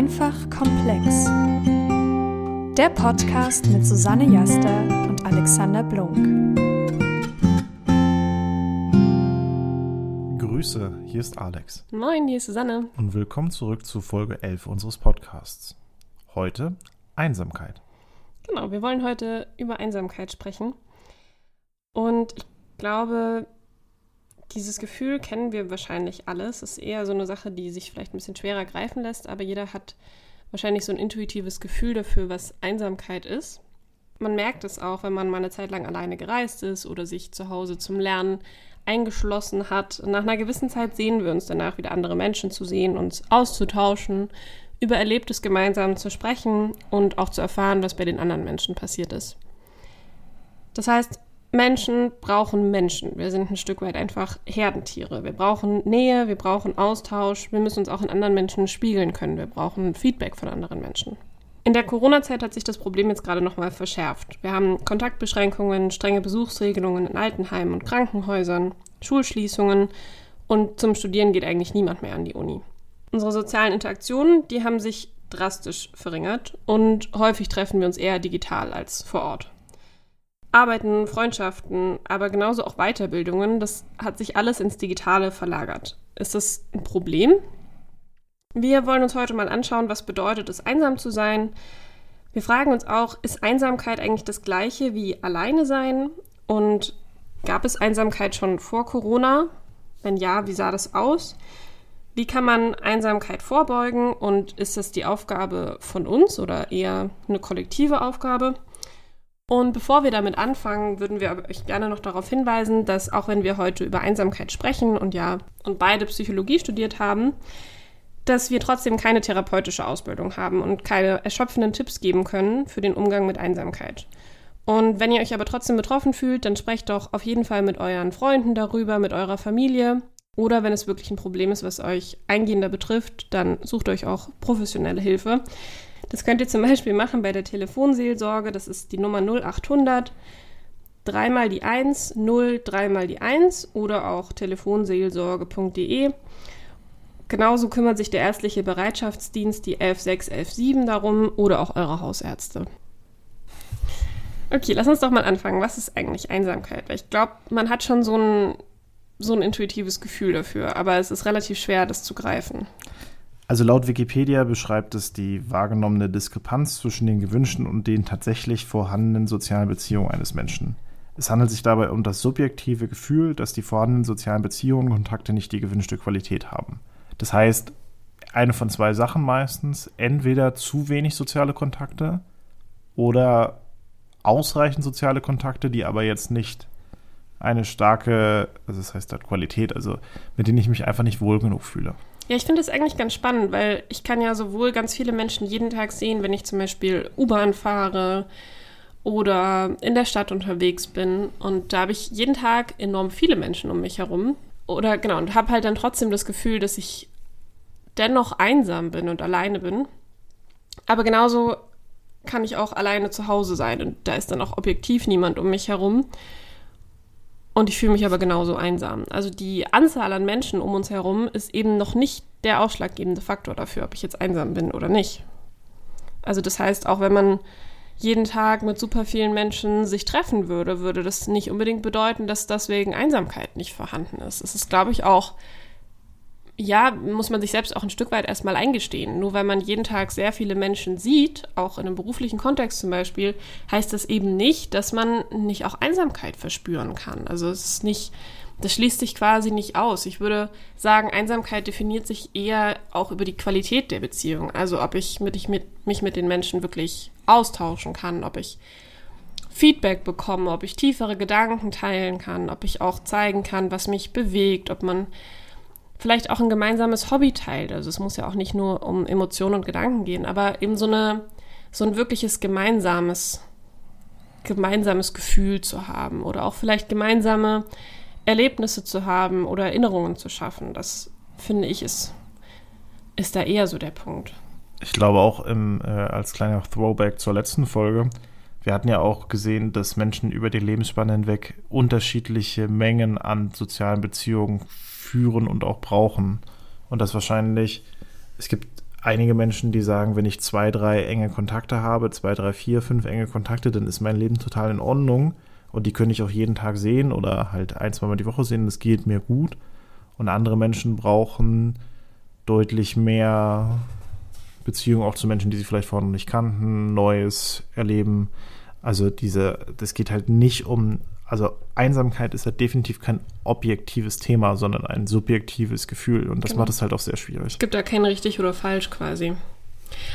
Einfach komplex. Der Podcast mit Susanne Jaster und Alexander Blunk. Grüße, hier ist Alex. Moin, hier ist Susanne. Und willkommen zurück zu Folge 11 unseres Podcasts. Heute Einsamkeit. Genau, wir wollen heute über Einsamkeit sprechen. Und ich glaube, dieses Gefühl kennen wir wahrscheinlich alles. Es ist eher so eine Sache, die sich vielleicht ein bisschen schwerer greifen lässt, aber jeder hat wahrscheinlich so ein intuitives Gefühl dafür, was Einsamkeit ist. Man merkt es auch, wenn man mal eine Zeit lang alleine gereist ist oder sich zu Hause zum Lernen eingeschlossen hat. Nach einer gewissen Zeit sehen wir uns danach wieder andere Menschen zu sehen, uns auszutauschen, über Erlebtes gemeinsam zu sprechen und auch zu erfahren, was bei den anderen Menschen passiert ist. Das heißt, Menschen brauchen Menschen. Wir sind ein Stück weit einfach Herdentiere. Wir brauchen Nähe, wir brauchen Austausch, wir müssen uns auch in anderen Menschen spiegeln können. Wir brauchen Feedback von anderen Menschen. In der Corona-Zeit hat sich das Problem jetzt gerade nochmal verschärft. Wir haben Kontaktbeschränkungen, strenge Besuchsregelungen in Altenheimen und Krankenhäusern, Schulschließungen und zum Studieren geht eigentlich niemand mehr an die Uni. Unsere sozialen Interaktionen, die haben sich drastisch verringert und häufig treffen wir uns eher digital als vor Ort. Arbeiten, Freundschaften, aber genauso auch Weiterbildungen, das hat sich alles ins Digitale verlagert. Ist das ein Problem? Wir wollen uns heute mal anschauen, was bedeutet es, einsam zu sein. Wir fragen uns auch, ist Einsamkeit eigentlich das gleiche wie alleine sein? Und gab es Einsamkeit schon vor Corona? Wenn ja, wie sah das aus? Wie kann man Einsamkeit vorbeugen und ist das die Aufgabe von uns oder eher eine kollektive Aufgabe? Und bevor wir damit anfangen, würden wir euch gerne noch darauf hinweisen, dass auch wenn wir heute über Einsamkeit sprechen und ja, und beide Psychologie studiert haben, dass wir trotzdem keine therapeutische Ausbildung haben und keine erschöpfenden Tipps geben können für den Umgang mit Einsamkeit. Und wenn ihr euch aber trotzdem betroffen fühlt, dann sprecht doch auf jeden Fall mit euren Freunden darüber, mit eurer Familie. Oder wenn es wirklich ein Problem ist, was euch eingehender betrifft, dann sucht euch auch professionelle Hilfe. Das könnt ihr zum Beispiel machen bei der Telefonseelsorge. Das ist die Nummer 0800 dreimal die 1, 0, dreimal die 1 oder auch telefonseelsorge.de. Genauso kümmert sich der ärztliche Bereitschaftsdienst, die 11617 darum oder auch eure Hausärzte. Okay, lass uns doch mal anfangen. Was ist eigentlich Einsamkeit? Weil ich glaube, man hat schon so ein, so ein intuitives Gefühl dafür, aber es ist relativ schwer, das zu greifen. Also laut Wikipedia beschreibt es die wahrgenommene Diskrepanz zwischen den gewünschten und den tatsächlich vorhandenen sozialen Beziehungen eines Menschen. Es handelt sich dabei um das subjektive Gefühl, dass die vorhandenen sozialen Beziehungen und Kontakte nicht die gewünschte Qualität haben. Das heißt, eine von zwei Sachen meistens, entweder zu wenig soziale Kontakte oder ausreichend soziale Kontakte, die aber jetzt nicht eine starke, also das heißt halt Qualität, also mit denen ich mich einfach nicht wohl genug fühle. Ja, ich finde das eigentlich ganz spannend, weil ich kann ja sowohl ganz viele Menschen jeden Tag sehen, wenn ich zum Beispiel U-Bahn fahre oder in der Stadt unterwegs bin. Und da habe ich jeden Tag enorm viele Menschen um mich herum. Oder genau, und habe halt dann trotzdem das Gefühl, dass ich dennoch einsam bin und alleine bin. Aber genauso kann ich auch alleine zu Hause sein und da ist dann auch objektiv niemand um mich herum. Und ich fühle mich aber genauso einsam. Also die Anzahl an Menschen um uns herum ist eben noch nicht der ausschlaggebende Faktor dafür, ob ich jetzt einsam bin oder nicht. Also das heißt, auch wenn man jeden Tag mit super vielen Menschen sich treffen würde, würde das nicht unbedingt bedeuten, dass deswegen Einsamkeit nicht vorhanden ist. Es ist, glaube ich, auch ja, muss man sich selbst auch ein Stück weit erstmal eingestehen. Nur weil man jeden Tag sehr viele Menschen sieht, auch in einem beruflichen Kontext zum Beispiel, heißt das eben nicht, dass man nicht auch Einsamkeit verspüren kann. Also es ist nicht, das schließt sich quasi nicht aus. Ich würde sagen, Einsamkeit definiert sich eher auch über die Qualität der Beziehung. Also ob ich, mit, ich mit, mich mit den Menschen wirklich austauschen kann, ob ich Feedback bekomme, ob ich tiefere Gedanken teilen kann, ob ich auch zeigen kann, was mich bewegt, ob man vielleicht auch ein gemeinsames Hobby teilt. Also es muss ja auch nicht nur um Emotionen und Gedanken gehen, aber eben so eine so ein wirkliches gemeinsames gemeinsames Gefühl zu haben oder auch vielleicht gemeinsame Erlebnisse zu haben oder Erinnerungen zu schaffen. Das finde ich ist ist da eher so der Punkt. Ich glaube auch im, äh, als kleiner Throwback zur letzten Folge, wir hatten ja auch gesehen, dass Menschen über die Lebensspanne hinweg unterschiedliche Mengen an sozialen Beziehungen führen und auch brauchen. Und das wahrscheinlich, es gibt einige Menschen, die sagen, wenn ich zwei, drei enge Kontakte habe, zwei, drei, vier, fünf enge Kontakte, dann ist mein Leben total in Ordnung und die könnte ich auch jeden Tag sehen oder halt ein, zwei Mal die Woche sehen, das geht mir gut. Und andere Menschen brauchen deutlich mehr Beziehung auch zu Menschen, die sie vielleicht vorher noch nicht kannten, Neues erleben. Also diese, das geht halt nicht um, also Einsamkeit ist halt definitiv kein objektives Thema, sondern ein subjektives Gefühl und das genau. macht es halt auch sehr schwierig. Es gibt da kein richtig oder falsch quasi.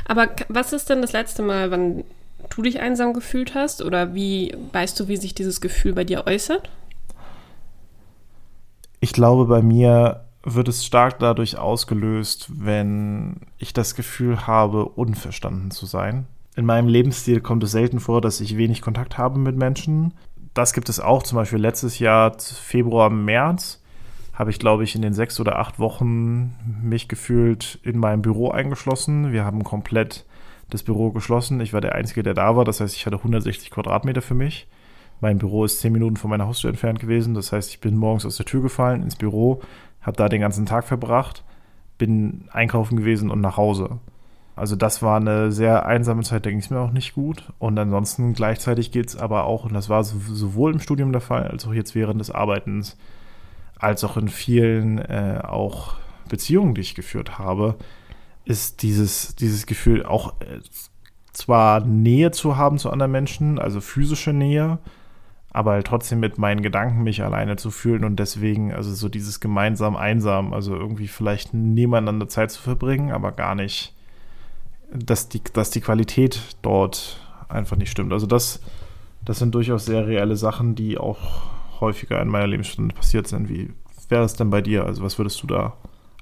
Aber was ist denn das letzte Mal, wann du dich einsam gefühlt hast oder wie weißt du, wie sich dieses Gefühl bei dir äußert? Ich glaube, bei mir wird es stark dadurch ausgelöst, wenn ich das Gefühl habe, unverstanden zu sein. In meinem Lebensstil kommt es selten vor, dass ich wenig Kontakt habe mit Menschen. Das gibt es auch, zum Beispiel letztes Jahr, Februar, März, habe ich, glaube ich, in den sechs oder acht Wochen mich gefühlt in meinem Büro eingeschlossen. Wir haben komplett das Büro geschlossen. Ich war der Einzige, der da war. Das heißt, ich hatte 160 Quadratmeter für mich. Mein Büro ist zehn Minuten von meiner Haustür entfernt gewesen. Das heißt, ich bin morgens aus der Tür gefallen ins Büro, habe da den ganzen Tag verbracht, bin einkaufen gewesen und nach Hause. Also das war eine sehr einsame Zeit, da ging es mir auch nicht gut. Und ansonsten gleichzeitig geht es aber auch, und das war sowohl im Studium der Fall, als auch jetzt während des Arbeitens, als auch in vielen äh, auch Beziehungen, die ich geführt habe, ist dieses, dieses Gefühl auch äh, zwar Nähe zu haben zu anderen Menschen, also physische Nähe, aber halt trotzdem mit meinen Gedanken mich alleine zu fühlen und deswegen, also so dieses gemeinsam einsam, also irgendwie vielleicht nebeneinander Zeit zu verbringen, aber gar nicht, dass die, dass die Qualität dort einfach nicht stimmt. Also das, das sind durchaus sehr reelle Sachen, die auch häufiger in meiner Lebensstunde passiert sind. Wie wäre es denn bei dir? Also was würdest du da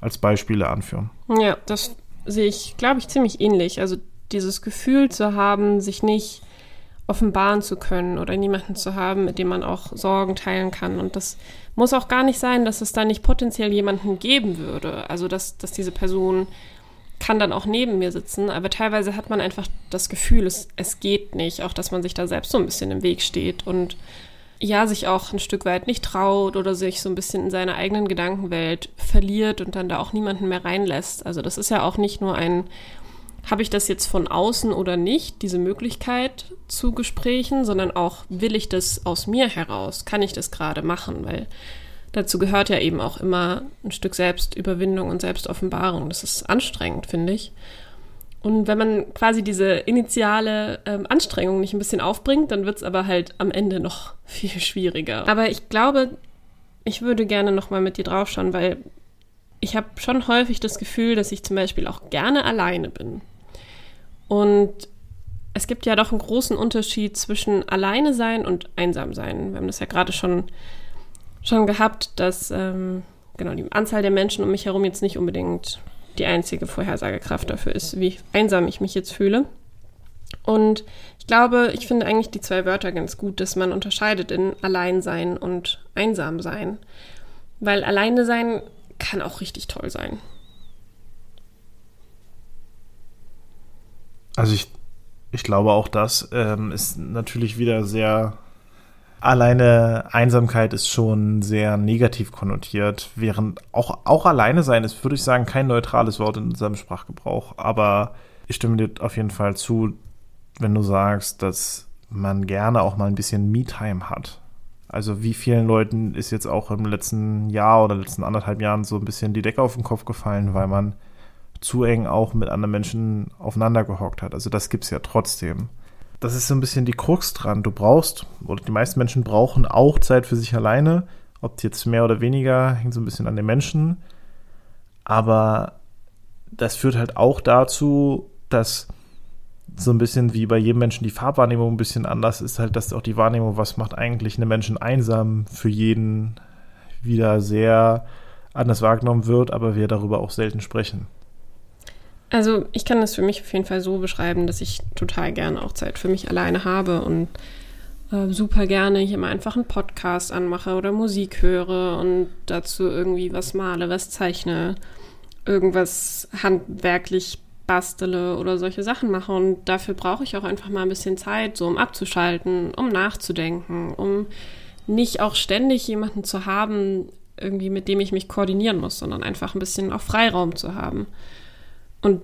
als Beispiele anführen? Ja, das sehe ich, glaube ich, ziemlich ähnlich. Also dieses Gefühl zu haben, sich nicht offenbaren zu können oder niemanden zu haben, mit dem man auch Sorgen teilen kann. Und das muss auch gar nicht sein, dass es da nicht potenziell jemanden geben würde. Also dass, dass diese Person kann dann auch neben mir sitzen, aber teilweise hat man einfach das Gefühl, es, es geht nicht, auch dass man sich da selbst so ein bisschen im Weg steht und ja, sich auch ein Stück weit nicht traut oder sich so ein bisschen in seiner eigenen Gedankenwelt verliert und dann da auch niemanden mehr reinlässt. Also das ist ja auch nicht nur ein habe ich das jetzt von außen oder nicht, diese Möglichkeit zu Gesprächen, sondern auch, will ich das aus mir heraus? Kann ich das gerade machen? Weil dazu gehört ja eben auch immer ein Stück Selbstüberwindung und Selbstoffenbarung. Das ist anstrengend, finde ich. Und wenn man quasi diese initiale ähm, Anstrengung nicht ein bisschen aufbringt, dann wird es aber halt am Ende noch viel schwieriger. Aber ich glaube, ich würde gerne nochmal mit dir draufschauen, weil ich habe schon häufig das Gefühl, dass ich zum Beispiel auch gerne alleine bin. Und es gibt ja doch einen großen Unterschied zwischen alleine sein und einsam sein. Wir haben das ja gerade schon, schon gehabt, dass ähm, genau die Anzahl der Menschen um mich herum jetzt nicht unbedingt die einzige Vorhersagekraft dafür ist, wie einsam ich mich jetzt fühle. Und ich glaube, ich finde eigentlich die zwei Wörter ganz gut, dass man unterscheidet in Alleinsein und einsam sein. Weil alleine sein kann auch richtig toll sein. Also ich, ich glaube auch das ähm, ist natürlich wieder sehr alleine Einsamkeit ist schon sehr negativ konnotiert, während auch, auch alleine sein ist, würde ich sagen, kein neutrales Wort in unserem Sprachgebrauch. Aber ich stimme dir auf jeden Fall zu, wenn du sagst, dass man gerne auch mal ein bisschen Me-Time hat. Also wie vielen Leuten ist jetzt auch im letzten Jahr oder letzten anderthalb Jahren so ein bisschen die Decke auf den Kopf gefallen, weil man zu eng auch mit anderen Menschen aufeinander gehockt hat. Also das gibt es ja trotzdem. Das ist so ein bisschen die Krux dran. Du brauchst, oder die meisten Menschen brauchen auch Zeit für sich alleine. Ob jetzt mehr oder weniger, hängt so ein bisschen an den Menschen. Aber das führt halt auch dazu, dass so ein bisschen wie bei jedem Menschen die Farbwahrnehmung ein bisschen anders ist, halt, dass auch die Wahrnehmung, was macht eigentlich einen Menschen einsam, für jeden wieder sehr anders wahrgenommen wird, aber wir darüber auch selten sprechen. Also ich kann das für mich auf jeden Fall so beschreiben, dass ich total gerne auch Zeit für mich alleine habe und äh, super gerne hier mal einfach einen Podcast anmache oder Musik höre und dazu irgendwie was male, was zeichne, irgendwas handwerklich bastele oder solche Sachen mache. Und dafür brauche ich auch einfach mal ein bisschen Zeit, so um abzuschalten, um nachzudenken, um nicht auch ständig jemanden zu haben, irgendwie mit dem ich mich koordinieren muss, sondern einfach ein bisschen auch Freiraum zu haben. Und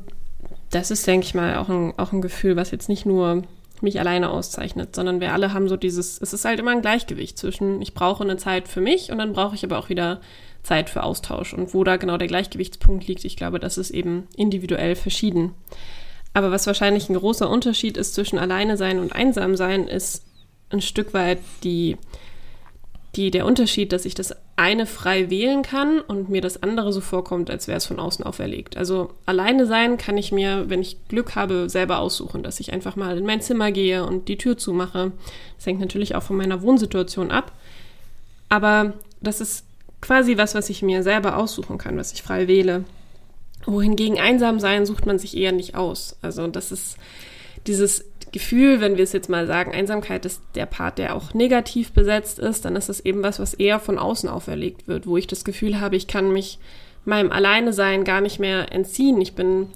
das ist, denke ich mal, auch ein, auch ein Gefühl, was jetzt nicht nur mich alleine auszeichnet, sondern wir alle haben so dieses, es ist halt immer ein Gleichgewicht zwischen, ich brauche eine Zeit für mich und dann brauche ich aber auch wieder Zeit für Austausch. Und wo da genau der Gleichgewichtspunkt liegt, ich glaube, das ist eben individuell verschieden. Aber was wahrscheinlich ein großer Unterschied ist zwischen alleine sein und einsam sein, ist ein Stück weit die die, der Unterschied, dass ich das eine frei wählen kann und mir das andere so vorkommt, als wäre es von außen auferlegt. Also alleine sein kann ich mir, wenn ich Glück habe, selber aussuchen, dass ich einfach mal in mein Zimmer gehe und die Tür zumache. Das hängt natürlich auch von meiner Wohnsituation ab. Aber das ist quasi was, was ich mir selber aussuchen kann, was ich frei wähle. Wohingegen einsam sein sucht man sich eher nicht aus. Also das ist dieses Gefühl, wenn wir es jetzt mal sagen, Einsamkeit ist der Part, der auch negativ besetzt ist, dann ist es eben was, was eher von außen auferlegt wird, wo ich das Gefühl habe, ich kann mich meinem Alleinesein gar nicht mehr entziehen. Ich bin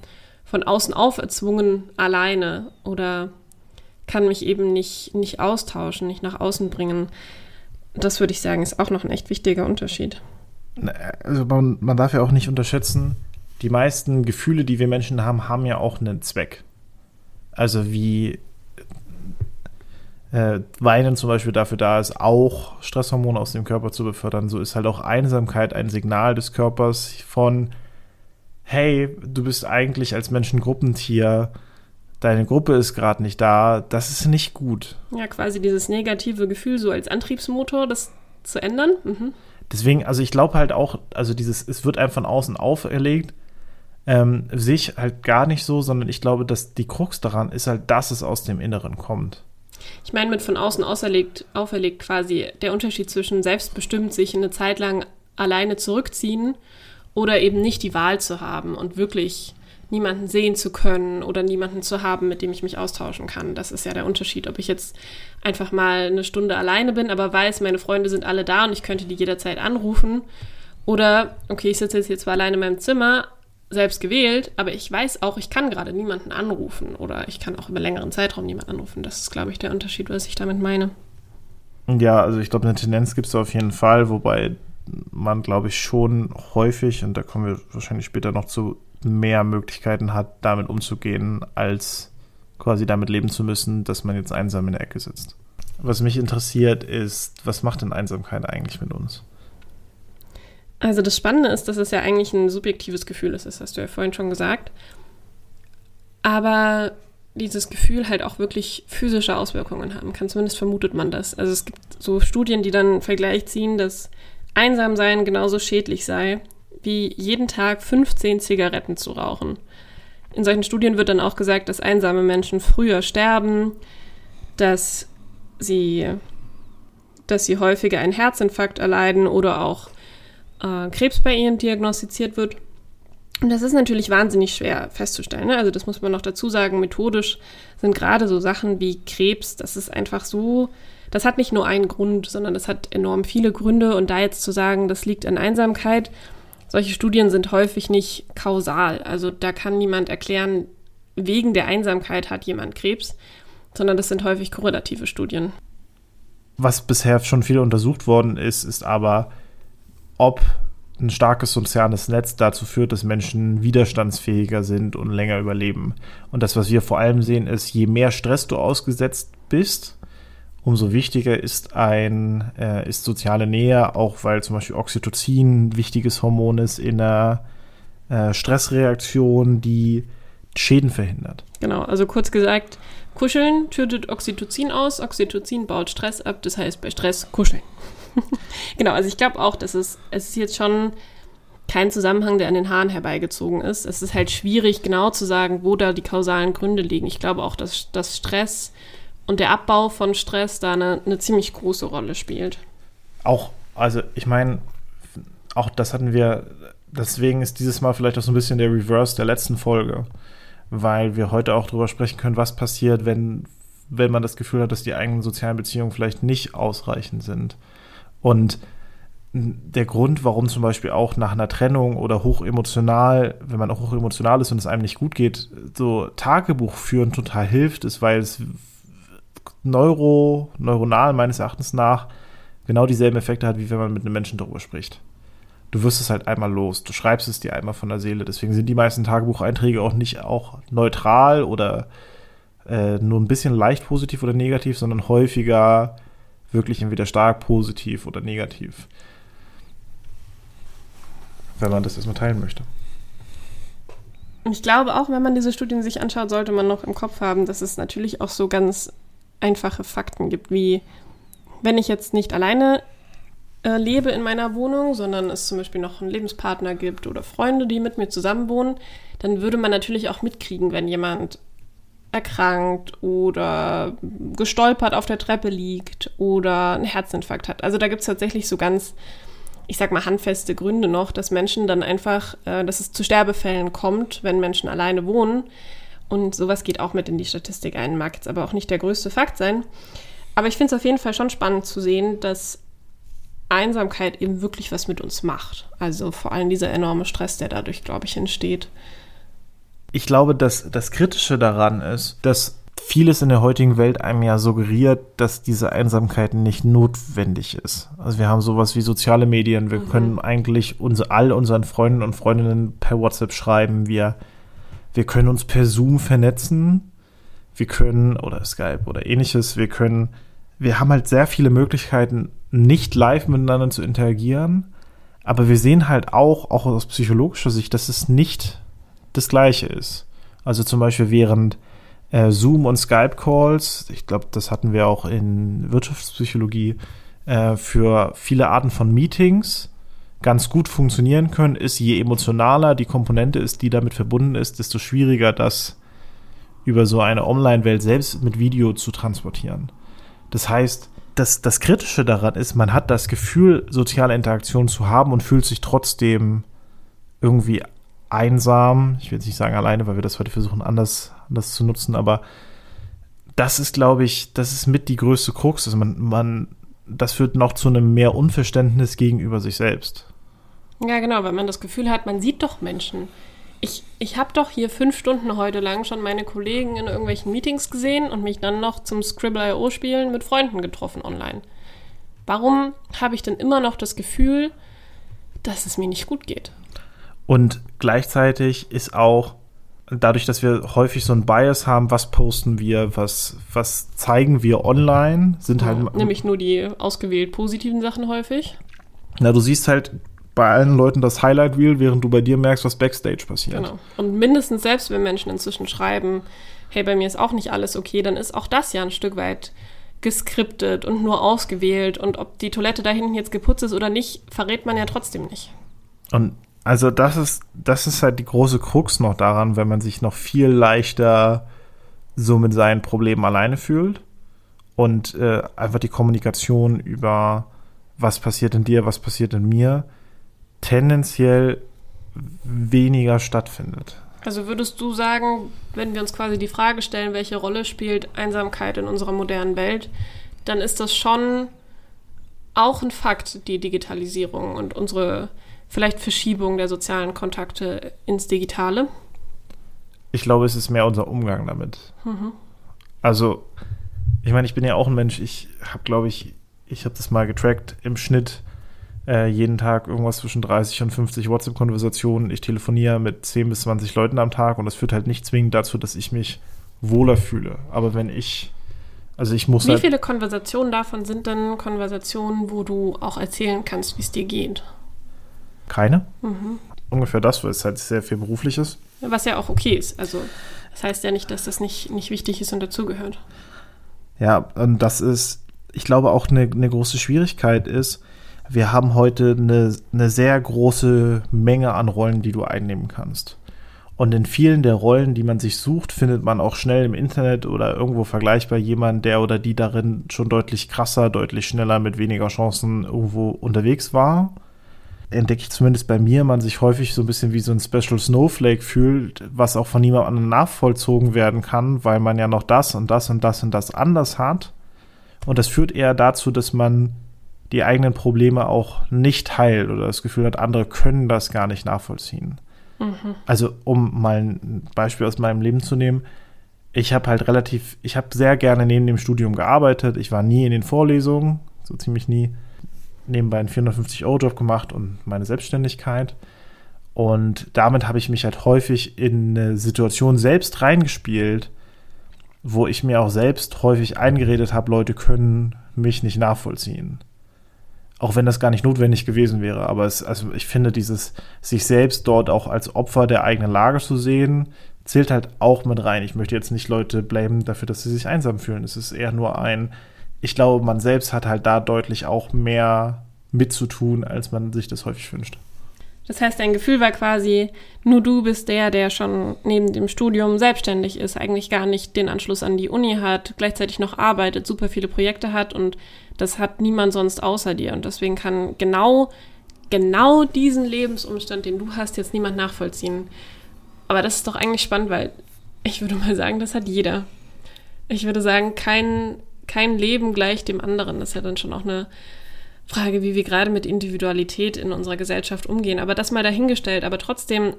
von außen auferzwungen alleine oder kann mich eben nicht, nicht austauschen, nicht nach außen bringen. Das würde ich sagen, ist auch noch ein echt wichtiger Unterschied. Also man, man darf ja auch nicht unterschätzen, die meisten Gefühle, die wir Menschen haben, haben ja auch einen Zweck. Also wie äh, Weinen zum Beispiel dafür da ist, auch Stresshormone aus dem Körper zu befördern, so ist halt auch Einsamkeit ein Signal des Körpers von, hey, du bist eigentlich als Mensch ein Gruppentier, deine Gruppe ist gerade nicht da, das ist nicht gut. Ja, quasi dieses negative Gefühl so als Antriebsmotor, das zu ändern. Mhm. Deswegen, also ich glaube halt auch, also dieses, es wird einem von außen auferlegt, ähm, sehe ich halt gar nicht so, sondern ich glaube, dass die Krux daran ist halt, dass es aus dem Inneren kommt. Ich meine, mit von außen auferlegt, auferlegt quasi der Unterschied zwischen selbstbestimmt sich eine Zeit lang alleine zurückziehen oder eben nicht die Wahl zu haben und wirklich niemanden sehen zu können oder niemanden zu haben, mit dem ich mich austauschen kann. Das ist ja der Unterschied, ob ich jetzt einfach mal eine Stunde alleine bin, aber weiß, meine Freunde sind alle da und ich könnte die jederzeit anrufen. Oder, okay, ich sitze jetzt zwar alleine in meinem Zimmer, selbst gewählt, aber ich weiß auch, ich kann gerade niemanden anrufen oder ich kann auch über längeren Zeitraum niemanden anrufen. Das ist, glaube ich, der Unterschied, was ich damit meine. Ja, also ich glaube, eine Tendenz gibt es auf jeden Fall, wobei man, glaube ich, schon häufig, und da kommen wir wahrscheinlich später noch zu, mehr Möglichkeiten hat, damit umzugehen, als quasi damit leben zu müssen, dass man jetzt einsam in der Ecke sitzt. Was mich interessiert ist, was macht denn Einsamkeit eigentlich mit uns? Also das Spannende ist, dass es ja eigentlich ein subjektives Gefühl ist, das hast du ja vorhin schon gesagt. Aber dieses Gefühl halt auch wirklich physische Auswirkungen haben kann. Zumindest vermutet man das. Also es gibt so Studien, die dann Vergleich ziehen, dass Einsamsein genauso schädlich sei, wie jeden Tag 15 Zigaretten zu rauchen. In solchen Studien wird dann auch gesagt, dass einsame Menschen früher sterben, dass sie, dass sie häufiger einen Herzinfarkt erleiden oder auch äh, Krebs bei ihnen diagnostiziert wird. Und das ist natürlich wahnsinnig schwer festzustellen. Ne? Also das muss man noch dazu sagen. Methodisch sind gerade so Sachen wie Krebs, das ist einfach so, das hat nicht nur einen Grund, sondern das hat enorm viele Gründe. Und da jetzt zu sagen, das liegt an Einsamkeit, solche Studien sind häufig nicht kausal. Also da kann niemand erklären, wegen der Einsamkeit hat jemand Krebs, sondern das sind häufig korrelative Studien. Was bisher schon viel untersucht worden ist, ist aber, ob ein starkes soziales Netz dazu führt, dass Menschen widerstandsfähiger sind und länger überleben. Und das, was wir vor allem sehen, ist, je mehr Stress du ausgesetzt bist, umso wichtiger ist ein äh, ist soziale Nähe, auch weil zum Beispiel Oxytocin ein wichtiges Hormon ist in der äh, Stressreaktion, die Schäden verhindert. Genau, also kurz gesagt, kuscheln tötet Oxytocin aus, Oxytocin baut Stress ab, das heißt bei Stress kuscheln. genau, also ich glaube auch, dass es, es ist jetzt schon kein Zusammenhang, der an den Haaren herbeigezogen ist. Es ist halt schwierig, genau zu sagen, wo da die kausalen Gründe liegen. Ich glaube auch, dass, dass Stress und der Abbau von Stress da eine, eine ziemlich große Rolle spielt. Auch, also ich meine, auch das hatten wir, deswegen ist dieses Mal vielleicht auch so ein bisschen der Reverse der letzten Folge, weil wir heute auch darüber sprechen können, was passiert, wenn, wenn man das Gefühl hat, dass die eigenen sozialen Beziehungen vielleicht nicht ausreichend sind. Und der Grund, warum zum Beispiel auch nach einer Trennung oder hochemotional, wenn man auch hochemotional ist und es einem nicht gut geht, so Tagebuch führen total hilft, ist, weil es neuro, neuronal meines Erachtens nach genau dieselben Effekte hat, wie wenn man mit einem Menschen darüber spricht. du wirst es halt einmal los. Du schreibst es dir einmal von der Seele. Deswegen sind die meisten Tagebucheinträge auch nicht auch neutral oder äh, nur ein bisschen leicht positiv oder negativ, sondern häufiger wirklich entweder stark positiv oder negativ. Wenn man das erstmal teilen möchte. Ich glaube auch, wenn man diese Studien sich anschaut, sollte man noch im Kopf haben, dass es natürlich auch so ganz einfache Fakten gibt, wie wenn ich jetzt nicht alleine äh, lebe in meiner Wohnung, sondern es zum Beispiel noch einen Lebenspartner gibt oder Freunde, die mit mir zusammenwohnen, dann würde man natürlich auch mitkriegen, wenn jemand erkrankt oder gestolpert auf der Treppe liegt oder einen Herzinfarkt hat. Also da gibt es tatsächlich so ganz, ich sag mal, handfeste Gründe noch, dass Menschen dann einfach, äh, dass es zu Sterbefällen kommt, wenn Menschen alleine wohnen. Und sowas geht auch mit in die Statistik ein, mag jetzt aber auch nicht der größte Fakt sein. Aber ich finde es auf jeden Fall schon spannend zu sehen, dass Einsamkeit eben wirklich was mit uns macht. Also vor allem dieser enorme Stress, der dadurch, glaube ich, entsteht. Ich glaube, dass das Kritische daran ist, dass vieles in der heutigen Welt einem ja suggeriert, dass diese Einsamkeit nicht notwendig ist. Also wir haben sowas wie soziale Medien, wir mhm. können eigentlich uns, all unseren Freunden und Freundinnen per WhatsApp schreiben, wir, wir können uns per Zoom vernetzen, wir können, oder Skype oder ähnliches, wir können, wir haben halt sehr viele Möglichkeiten, nicht live miteinander zu interagieren, aber wir sehen halt auch, auch aus psychologischer Sicht, dass es nicht das Gleiche ist. Also zum Beispiel während äh, Zoom und Skype-Calls, ich glaube, das hatten wir auch in Wirtschaftspsychologie, äh, für viele Arten von Meetings ganz gut funktionieren können, ist, je emotionaler die Komponente ist, die damit verbunden ist, desto schwieriger das über so eine Online-Welt selbst mit Video zu transportieren. Das heißt, das, das Kritische daran ist, man hat das Gefühl, soziale Interaktion zu haben und fühlt sich trotzdem irgendwie einsam. Ich will jetzt nicht sagen alleine, weil wir das heute versuchen, anders, anders zu nutzen, aber das ist, glaube ich, das ist mit die größte Krux. Also man, man, das führt noch zu einem mehr Unverständnis gegenüber sich selbst. Ja, genau, weil man das Gefühl hat, man sieht doch Menschen ich, ich habe doch hier fünf Stunden heute lang schon meine Kollegen in irgendwelchen Meetings gesehen und mich dann noch zum Scribble.io spielen mit Freunden getroffen online. Warum habe ich denn immer noch das Gefühl, dass es mir nicht gut geht? Und gleichzeitig ist auch dadurch, dass wir häufig so ein Bias haben, was posten wir, was, was zeigen wir online, sind ja, halt. Nämlich nur die ausgewählt positiven Sachen häufig. Na, du siehst halt bei allen Leuten das Highlight Reel, während du bei dir merkst, was Backstage passiert. Genau. Und mindestens selbst, wenn Menschen inzwischen schreiben, hey, bei mir ist auch nicht alles okay, dann ist auch das ja ein Stück weit geskriptet und nur ausgewählt. Und ob die Toilette da hinten jetzt geputzt ist oder nicht, verrät man ja trotzdem nicht. Und also das ist, das ist halt die große Krux noch daran, wenn man sich noch viel leichter so mit seinen Problemen alleine fühlt und äh, einfach die Kommunikation über was passiert in dir, was passiert in mir, tendenziell weniger stattfindet. Also würdest du sagen, wenn wir uns quasi die Frage stellen, welche Rolle spielt Einsamkeit in unserer modernen Welt, dann ist das schon auch ein Fakt, die Digitalisierung und unsere vielleicht Verschiebung der sozialen Kontakte ins Digitale? Ich glaube, es ist mehr unser Umgang damit. Mhm. Also, ich meine, ich bin ja auch ein Mensch, ich habe, glaube ich, ich habe das mal getrackt, im Schnitt äh, jeden Tag irgendwas zwischen 30 und 50 WhatsApp-Konversationen. Ich telefoniere mit 10 bis 20 Leuten am Tag und das führt halt nicht zwingend dazu, dass ich mich wohler fühle. Aber wenn ich, also ich muss. Wie halt viele Konversationen davon sind denn Konversationen, wo du auch erzählen kannst, wie es dir geht? Keine. Mhm. Ungefähr das, weil es halt sehr viel berufliches. Was ja auch okay ist. Also, das heißt ja nicht, dass das nicht, nicht wichtig ist und dazugehört. Ja, und das ist, ich glaube, auch eine, eine große Schwierigkeit ist, wir haben heute eine, eine sehr große Menge an Rollen, die du einnehmen kannst. Und in vielen der Rollen, die man sich sucht, findet man auch schnell im Internet oder irgendwo vergleichbar jemand, der oder die darin schon deutlich krasser, deutlich schneller, mit weniger Chancen irgendwo unterwegs war. Entdecke ich zumindest bei mir, man sich häufig so ein bisschen wie so ein Special Snowflake fühlt, was auch von niemandem anderen nachvollzogen werden kann, weil man ja noch das und das und das und das anders hat. Und das führt eher dazu, dass man die eigenen Probleme auch nicht heilt oder das Gefühl hat, andere können das gar nicht nachvollziehen. Mhm. Also, um mal ein Beispiel aus meinem Leben zu nehmen, ich habe halt relativ, ich habe sehr gerne neben dem Studium gearbeitet. Ich war nie in den Vorlesungen, so ziemlich nie. Nebenbei einen 450-Euro-Job gemacht und meine Selbstständigkeit. Und damit habe ich mich halt häufig in eine Situation selbst reingespielt, wo ich mir auch selbst häufig eingeredet habe, Leute können mich nicht nachvollziehen. Auch wenn das gar nicht notwendig gewesen wäre. Aber es, also ich finde, dieses sich selbst dort auch als Opfer der eigenen Lage zu sehen, zählt halt auch mit rein. Ich möchte jetzt nicht Leute blamen dafür, dass sie sich einsam fühlen. Es ist eher nur ein, ich glaube, man selbst hat halt da deutlich auch mehr mitzutun, als man sich das häufig wünscht. Das heißt, dein Gefühl war quasi, nur du bist der, der schon neben dem Studium selbstständig ist, eigentlich gar nicht den Anschluss an die Uni hat, gleichzeitig noch arbeitet, super viele Projekte hat und das hat niemand sonst außer dir. Und deswegen kann genau, genau diesen Lebensumstand, den du hast, jetzt niemand nachvollziehen. Aber das ist doch eigentlich spannend, weil ich würde mal sagen, das hat jeder. Ich würde sagen, kein, kein Leben gleich dem anderen. Das ist ja dann schon auch eine Frage, wie wir gerade mit Individualität in unserer Gesellschaft umgehen. Aber das mal dahingestellt. Aber trotzdem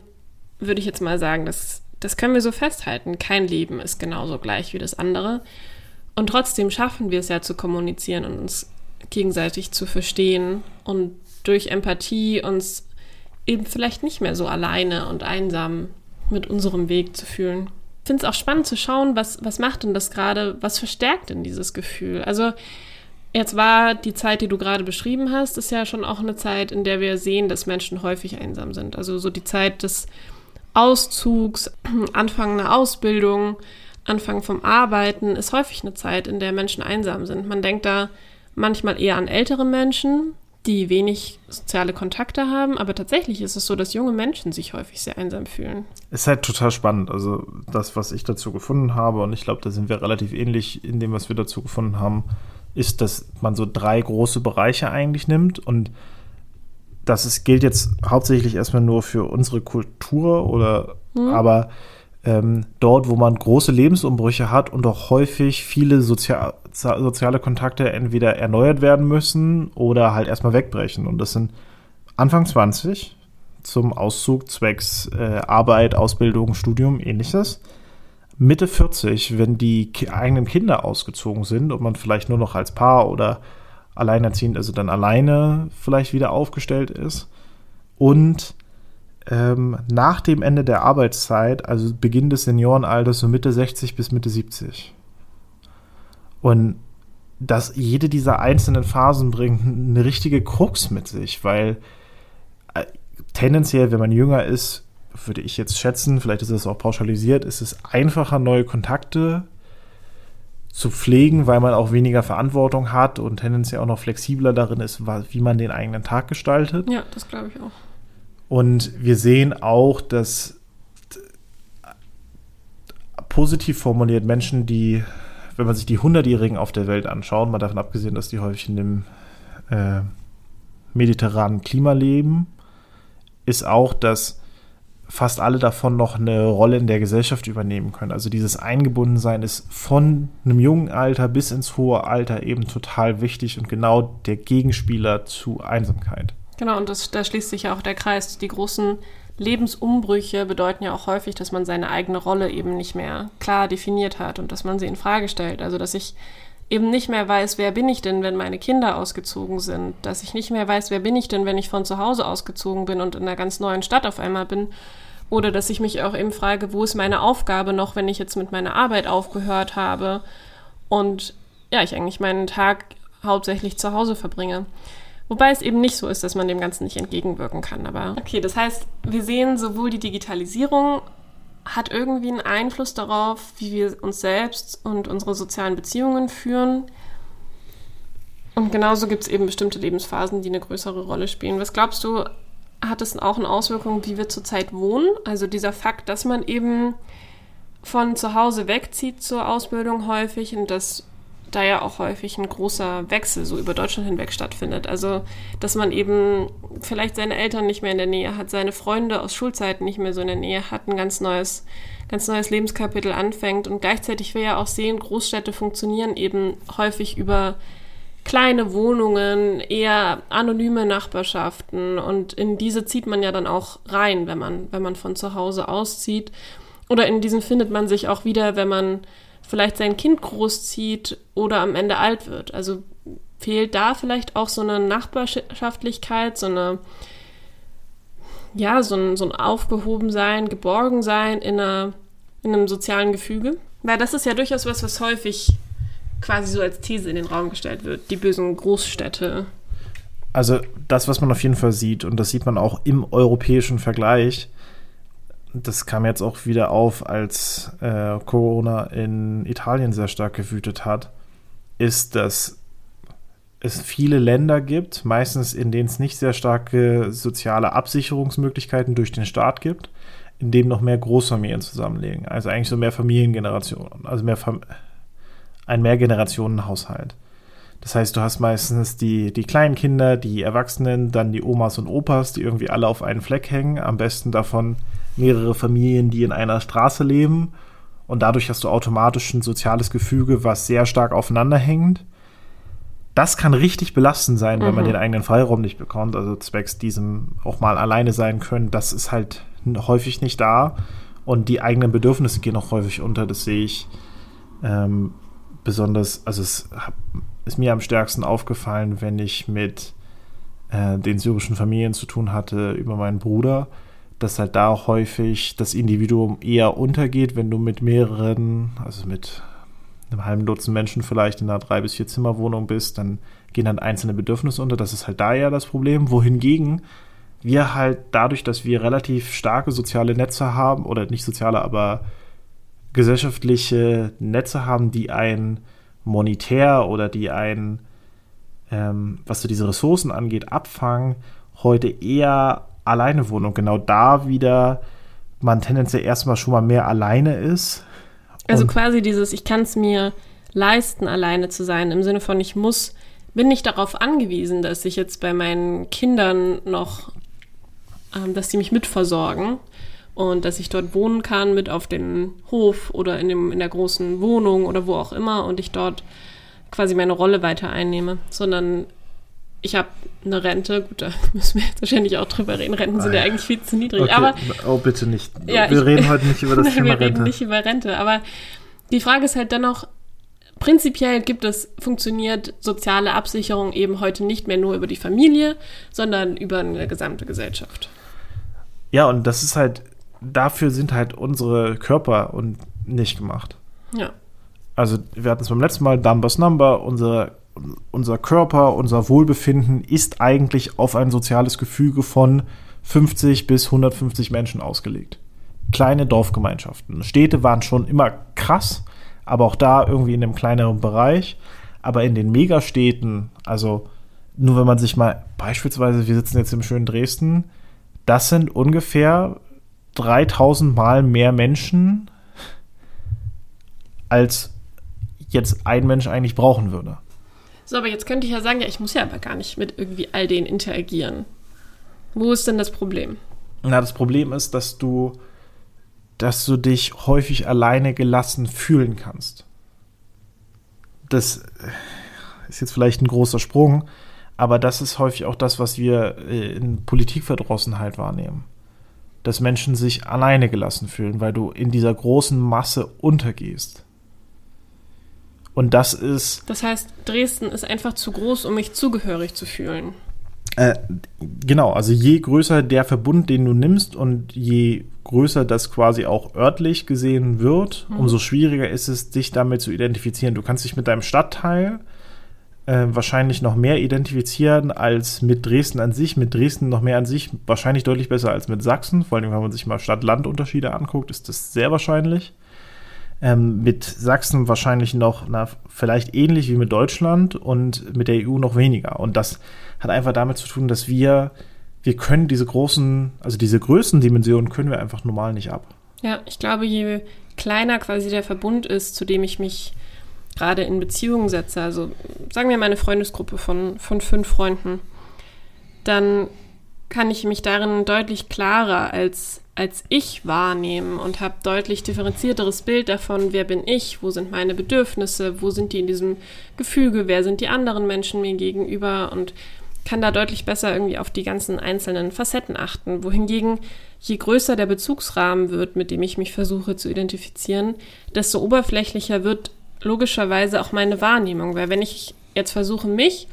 würde ich jetzt mal sagen, das, das können wir so festhalten. Kein Leben ist genauso gleich wie das andere. Und trotzdem schaffen wir es ja zu kommunizieren und uns gegenseitig zu verstehen und durch Empathie uns eben vielleicht nicht mehr so alleine und einsam mit unserem Weg zu fühlen. Ich finde es auch spannend zu schauen, was, was macht denn das gerade, was verstärkt denn dieses Gefühl? Also Jetzt war die Zeit, die du gerade beschrieben hast, ist ja schon auch eine Zeit, in der wir sehen, dass Menschen häufig einsam sind. Also so die Zeit des Auszugs, Anfang einer Ausbildung, Anfang vom Arbeiten ist häufig eine Zeit, in der Menschen einsam sind. Man denkt da manchmal eher an ältere Menschen, die wenig soziale Kontakte haben, aber tatsächlich ist es so, dass junge Menschen sich häufig sehr einsam fühlen. Ist halt total spannend. Also das, was ich dazu gefunden habe, und ich glaube, da sind wir relativ ähnlich in dem, was wir dazu gefunden haben, ist, dass man so drei große Bereiche eigentlich nimmt und das ist, gilt jetzt hauptsächlich erstmal nur für unsere Kultur oder mhm. aber ähm, dort, wo man große Lebensumbrüche hat und auch häufig viele Sozial soziale Kontakte entweder erneuert werden müssen oder halt erstmal wegbrechen. Und das sind Anfang 20 zum Auszug zwecks äh, Arbeit, Ausbildung, Studium, ähnliches. Mitte 40, wenn die eigenen Kinder ausgezogen sind und man vielleicht nur noch als Paar oder alleinerziehend, also dann alleine vielleicht wieder aufgestellt ist. Und ähm, nach dem Ende der Arbeitszeit, also Beginn des Seniorenalters, so Mitte 60 bis Mitte 70. Und dass jede dieser einzelnen Phasen bringt eine richtige Krux mit sich, weil äh, tendenziell, wenn man jünger ist, würde ich jetzt schätzen, vielleicht ist es auch pauschalisiert, ist es einfacher, neue Kontakte zu pflegen, weil man auch weniger Verantwortung hat und tendenziell auch noch flexibler darin ist, wie man den eigenen Tag gestaltet. Ja, das glaube ich auch. Und wir sehen auch, dass positiv formuliert Menschen, die, wenn man sich die 100-Jährigen auf der Welt anschaut, mal davon abgesehen, dass die häufig in dem äh, mediterranen Klima leben, ist auch, dass fast alle davon noch eine Rolle in der Gesellschaft übernehmen können. Also dieses Eingebundensein ist von einem jungen Alter bis ins hohe Alter eben total wichtig und genau der Gegenspieler zu Einsamkeit. Genau, und das, da schließt sich ja auch der Kreis. Die großen Lebensumbrüche bedeuten ja auch häufig, dass man seine eigene Rolle eben nicht mehr klar definiert hat und dass man sie in Frage stellt. Also dass ich eben nicht mehr weiß, wer bin ich denn, wenn meine Kinder ausgezogen sind, dass ich nicht mehr weiß, wer bin ich denn, wenn ich von zu Hause ausgezogen bin und in einer ganz neuen Stadt auf einmal bin. Oder dass ich mich auch eben frage, wo ist meine Aufgabe noch, wenn ich jetzt mit meiner Arbeit aufgehört habe und ja, ich eigentlich meinen Tag hauptsächlich zu Hause verbringe. Wobei es eben nicht so ist, dass man dem Ganzen nicht entgegenwirken kann. Aber okay, das heißt, wir sehen sowohl die Digitalisierung hat irgendwie einen Einfluss darauf, wie wir uns selbst und unsere sozialen Beziehungen führen. Und genauso gibt es eben bestimmte Lebensphasen, die eine größere Rolle spielen. Was glaubst du, hat es auch eine Auswirkung, wie wir zurzeit wohnen? Also dieser Fakt, dass man eben von zu Hause wegzieht zur Ausbildung häufig und dass da ja auch häufig ein großer Wechsel so über Deutschland hinweg stattfindet. Also, dass man eben vielleicht seine Eltern nicht mehr in der Nähe hat, seine Freunde aus Schulzeiten nicht mehr so in der Nähe hat, ein ganz neues, ganz neues Lebenskapitel anfängt. Und gleichzeitig wir ja auch sehen, Großstädte funktionieren eben häufig über kleine Wohnungen, eher anonyme Nachbarschaften und in diese zieht man ja dann auch rein, wenn man, wenn man von zu Hause auszieht. Oder in diesen findet man sich auch wieder, wenn man vielleicht sein Kind großzieht oder am Ende alt wird. Also fehlt da vielleicht auch so eine Nachbarschaftlichkeit, so eine, ja, so ein, so ein Aufgehobensein, Geborgensein in, einer, in einem sozialen Gefüge? Weil das ist ja durchaus was, was häufig quasi so als These in den Raum gestellt wird, die bösen Großstädte. Also das, was man auf jeden Fall sieht, und das sieht man auch im europäischen Vergleich, das kam jetzt auch wieder auf, als äh, Corona in Italien sehr stark gewütet hat, ist, dass es viele Länder gibt, meistens in denen es nicht sehr starke soziale Absicherungsmöglichkeiten durch den Staat gibt, in dem noch mehr Großfamilien zusammenlegen. Also eigentlich so mehr Familiengenerationen, also mehr Fam ein Mehrgenerationenhaushalt. Das heißt, du hast meistens die, die kleinen Kinder, die Erwachsenen, dann die Omas und Opas, die irgendwie alle auf einen Fleck hängen. Am besten davon mehrere Familien, die in einer Straße leben. Und dadurch hast du automatisch ein soziales Gefüge, was sehr stark aufeinander hängt. Das kann richtig belastend sein, wenn mhm. man den eigenen Freiraum nicht bekommt. Also zwecks diesem auch mal alleine sein können. Das ist halt häufig nicht da. Und die eigenen Bedürfnisse gehen auch häufig unter. Das sehe ich ähm, besonders, also es ist mir am stärksten aufgefallen, wenn ich mit äh, den syrischen Familien zu tun hatte über meinen Bruder, dass halt da auch häufig das Individuum eher untergeht, wenn du mit mehreren, also mit einem halben Dutzend Menschen vielleicht in einer drei bis vier Zimmerwohnung bist, dann gehen dann einzelne Bedürfnisse unter. Das ist halt da ja das Problem. Wohingegen wir halt dadurch, dass wir relativ starke soziale Netze haben, oder nicht soziale, aber gesellschaftliche Netze haben, die ein monetär oder die ein, ähm, was so diese Ressourcen angeht, abfangen, heute eher alleine wohnen und genau da wieder man tendenziell erstmal schon mal mehr alleine ist. Also quasi dieses, ich kann es mir leisten, alleine zu sein, im Sinne von, ich muss, bin nicht darauf angewiesen, dass ich jetzt bei meinen Kindern noch, ähm, dass sie mich mitversorgen, und dass ich dort wohnen kann mit auf dem Hof oder in, dem, in der großen Wohnung oder wo auch immer und ich dort quasi meine Rolle weiter einnehme, sondern ich habe eine Rente, gut, da müssen wir jetzt wahrscheinlich auch drüber reden. Renten sind ah, ja eigentlich viel zu niedrig. Okay. Aber, oh, bitte nicht. Ja, wir ich, reden heute nicht über das Thema Rente. Wir reden nicht über Rente. Aber die Frage ist halt dennoch, prinzipiell gibt es, funktioniert soziale Absicherung eben heute nicht mehr nur über die Familie, sondern über eine gesamte Gesellschaft. Ja, und das ist halt dafür sind halt unsere Körper und nicht gemacht. Ja. Also wir hatten es beim letzten Mal, Numbers Number, unsere, unser Körper, unser Wohlbefinden ist eigentlich auf ein soziales Gefüge von 50 bis 150 Menschen ausgelegt. Kleine Dorfgemeinschaften. Städte waren schon immer krass, aber auch da irgendwie in einem kleineren Bereich. Aber in den Megastädten, also nur wenn man sich mal beispielsweise, wir sitzen jetzt im schönen Dresden, das sind ungefähr 3000 Mal mehr Menschen, als jetzt ein Mensch eigentlich brauchen würde. So, aber jetzt könnte ich ja sagen, ja, ich muss ja aber gar nicht mit irgendwie all denen interagieren. Wo ist denn das Problem? Na, das Problem ist, dass du, dass du dich häufig alleine gelassen fühlen kannst. Das ist jetzt vielleicht ein großer Sprung, aber das ist häufig auch das, was wir in Politikverdrossenheit wahrnehmen dass Menschen sich alleine gelassen fühlen, weil du in dieser großen Masse untergehst. Und das ist. Das heißt, Dresden ist einfach zu groß, um mich zugehörig zu fühlen. Äh, genau, also je größer der Verbund, den du nimmst und je größer das quasi auch örtlich gesehen wird, mhm. umso schwieriger ist es, dich damit zu identifizieren. Du kannst dich mit deinem Stadtteil äh, wahrscheinlich noch mehr identifizieren als mit Dresden an sich. Mit Dresden noch mehr an sich, wahrscheinlich deutlich besser als mit Sachsen. Vor allem, wenn man sich mal Stadt-Land-Unterschiede anguckt, ist das sehr wahrscheinlich. Ähm, mit Sachsen wahrscheinlich noch, na, vielleicht ähnlich wie mit Deutschland und mit der EU noch weniger. Und das hat einfach damit zu tun, dass wir, wir können diese großen, also diese Größendimensionen können wir einfach normal nicht ab. Ja, ich glaube, je kleiner quasi der Verbund ist, zu dem ich mich gerade in Beziehungen setze, also sagen wir mal eine Freundesgruppe von, von fünf Freunden, dann kann ich mich darin deutlich klarer als, als ich wahrnehmen und habe deutlich differenzierteres Bild davon, wer bin ich, wo sind meine Bedürfnisse, wo sind die in diesem Gefüge, wer sind die anderen Menschen mir gegenüber und kann da deutlich besser irgendwie auf die ganzen einzelnen Facetten achten. Wohingegen, je größer der Bezugsrahmen wird, mit dem ich mich versuche zu identifizieren, desto oberflächlicher wird logischerweise auch meine Wahrnehmung, weil wenn ich jetzt versuche, mich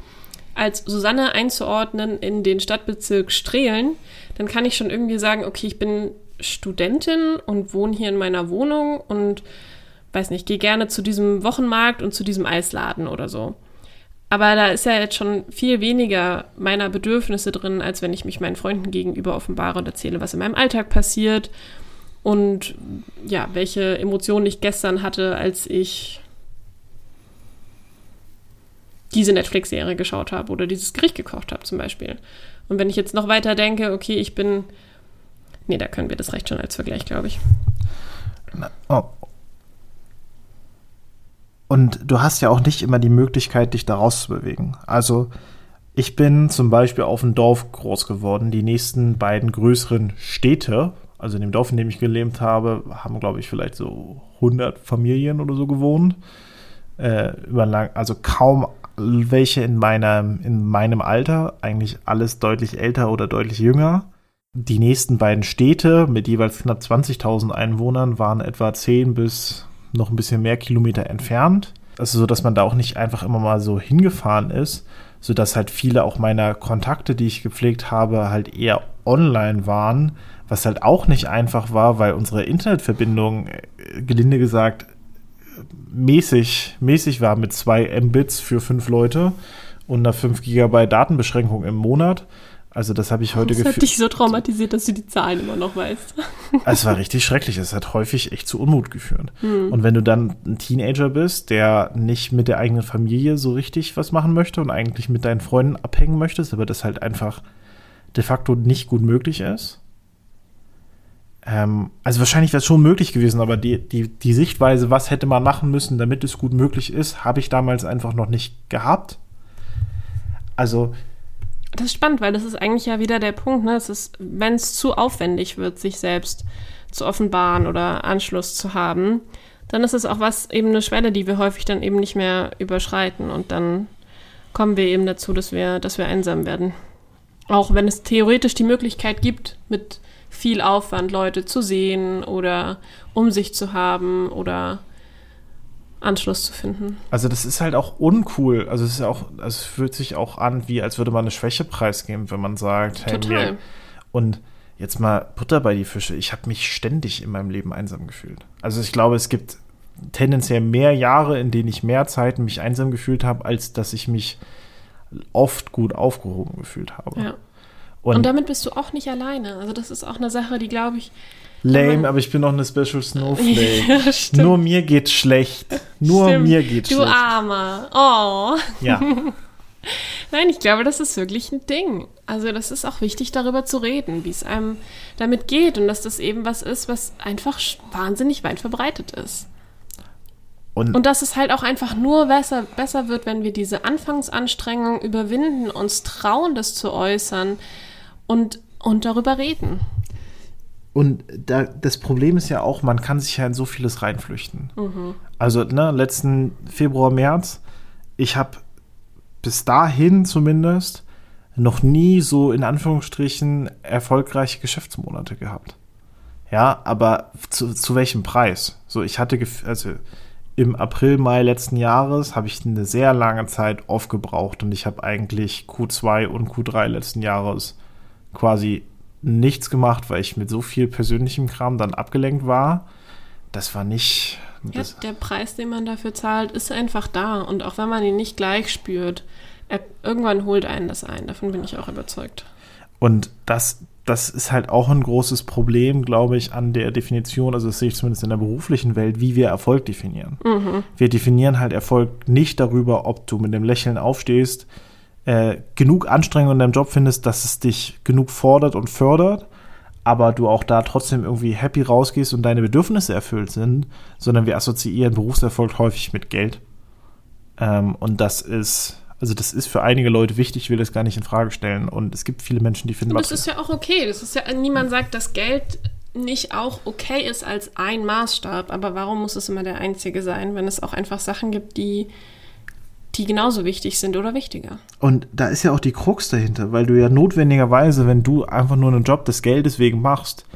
als Susanne einzuordnen in den Stadtbezirk Strehlen, dann kann ich schon irgendwie sagen, okay, ich bin Studentin und wohne hier in meiner Wohnung und weiß nicht, gehe gerne zu diesem Wochenmarkt und zu diesem Eisladen oder so. Aber da ist ja jetzt schon viel weniger meiner Bedürfnisse drin, als wenn ich mich meinen Freunden gegenüber offenbare und erzähle, was in meinem Alltag passiert und ja, welche Emotionen ich gestern hatte, als ich diese Netflix-Serie geschaut habe oder dieses Gericht gekocht habe zum Beispiel. Und wenn ich jetzt noch weiter denke, okay, ich bin. Nee, da können wir das recht schon als Vergleich, glaube ich. Oh. Und du hast ja auch nicht immer die Möglichkeit, dich da rauszubewegen. Also, ich bin zum Beispiel auf dem Dorf groß geworden. Die nächsten beiden größeren Städte, also in dem Dorf, in dem ich gelebt habe, haben, glaube ich, vielleicht so 100 Familien oder so gewohnt. Äh, lang, also kaum welche in meinem, in meinem Alter, eigentlich alles deutlich älter oder deutlich jünger. Die nächsten beiden Städte mit jeweils knapp 20.000 Einwohnern waren etwa 10 bis noch ein bisschen mehr Kilometer entfernt. Also so, dass man da auch nicht einfach immer mal so hingefahren ist, sodass halt viele auch meiner Kontakte, die ich gepflegt habe, halt eher online waren, was halt auch nicht einfach war, weil unsere Internetverbindung, äh, gelinde gesagt, mäßig, mäßig war mit 2 Mbits für fünf Leute und einer 5 GB Datenbeschränkung im Monat. Also das habe ich heute gefühlt. Das hat dich so traumatisiert, dass du die Zahlen immer noch weißt. es war richtig schrecklich. Es hat häufig echt zu Unmut geführt. Hm. Und wenn du dann ein Teenager bist, der nicht mit der eigenen Familie so richtig was machen möchte und eigentlich mit deinen Freunden abhängen möchtest, aber das halt einfach de facto nicht gut möglich ist, ähm, also wahrscheinlich wäre es schon möglich gewesen, aber die, die, die Sichtweise, was hätte man machen müssen, damit es gut möglich ist, habe ich damals einfach noch nicht gehabt. Also. Das ist spannend, weil das ist eigentlich ja wieder der Punkt, ne? Es ist, wenn es zu aufwendig wird, sich selbst zu offenbaren oder Anschluss zu haben, dann ist es auch was, eben eine Schwelle, die wir häufig dann eben nicht mehr überschreiten. Und dann kommen wir eben dazu, dass wir, dass wir einsam werden. Auch wenn es theoretisch die Möglichkeit gibt, mit viel Aufwand, Leute zu sehen oder um sich zu haben oder Anschluss zu finden. Also das ist halt auch uncool. Also es ist auch, also es fühlt sich auch an, wie als würde man eine Schwäche preisgeben, wenn man sagt, hey, Total. Mir, und jetzt mal Butter bei die Fische. Ich habe mich ständig in meinem Leben einsam gefühlt. Also ich glaube, es gibt tendenziell mehr Jahre, in denen ich mehr Zeit mich einsam gefühlt habe, als dass ich mich oft gut aufgehoben gefühlt habe. Ja. Und, und, damit bist du auch nicht alleine. Also das ist auch eine Sache, die glaube ich. Lame, aber ich bin noch eine Special Snowflake. ja, Nur mir geht's schlecht. Nur stimmt. mir geht's du schlecht. Du Armer. Oh. Ja. Nein, ich glaube, das ist wirklich ein Ding. Also das ist auch wichtig, darüber zu reden, wie es einem damit geht und dass das eben was ist, was einfach wahnsinnig weit verbreitet ist. Und, und, dass es halt auch einfach nur besser, besser wird, wenn wir diese Anfangsanstrengungen überwinden, uns trauen, das zu äußern, und, und darüber reden. Und da, das Problem ist ja auch, man kann sich ja in so vieles reinflüchten. Mhm. Also, ne, letzten Februar, März, ich habe bis dahin zumindest noch nie so in Anführungsstrichen erfolgreiche Geschäftsmonate gehabt. Ja, aber zu, zu welchem Preis? So, ich hatte, also im April, Mai letzten Jahres habe ich eine sehr lange Zeit aufgebraucht und ich habe eigentlich Q2 und Q3 letzten Jahres quasi nichts gemacht, weil ich mit so viel persönlichem Kram dann abgelenkt war. Das war nicht. Ja, der Preis, den man dafür zahlt, ist einfach da. Und auch wenn man ihn nicht gleich spürt, er, irgendwann holt einen das ein. Davon bin ich auch überzeugt. Und das, das ist halt auch ein großes Problem, glaube ich, an der Definition, also das sehe ich zumindest in der beruflichen Welt, wie wir Erfolg definieren. Mhm. Wir definieren halt Erfolg nicht darüber, ob du mit dem Lächeln aufstehst, äh, genug Anstrengung in deinem Job findest, dass es dich genug fordert und fördert, aber du auch da trotzdem irgendwie happy rausgehst und deine Bedürfnisse erfüllt sind, sondern wir assoziieren Berufserfolg häufig mit Geld. Ähm, und das ist, also das ist für einige Leute wichtig, ich will das gar nicht in Frage stellen. Und es gibt viele Menschen, die finden. Und das ist ja auch okay. Das ist ja, niemand sagt, dass Geld nicht auch okay ist als ein Maßstab. Aber warum muss es immer der einzige sein, wenn es auch einfach Sachen gibt, die die genauso wichtig sind oder wichtiger. Und da ist ja auch die Krux dahinter, weil du ja notwendigerweise, wenn du einfach nur einen Job des Geldes wegen machst,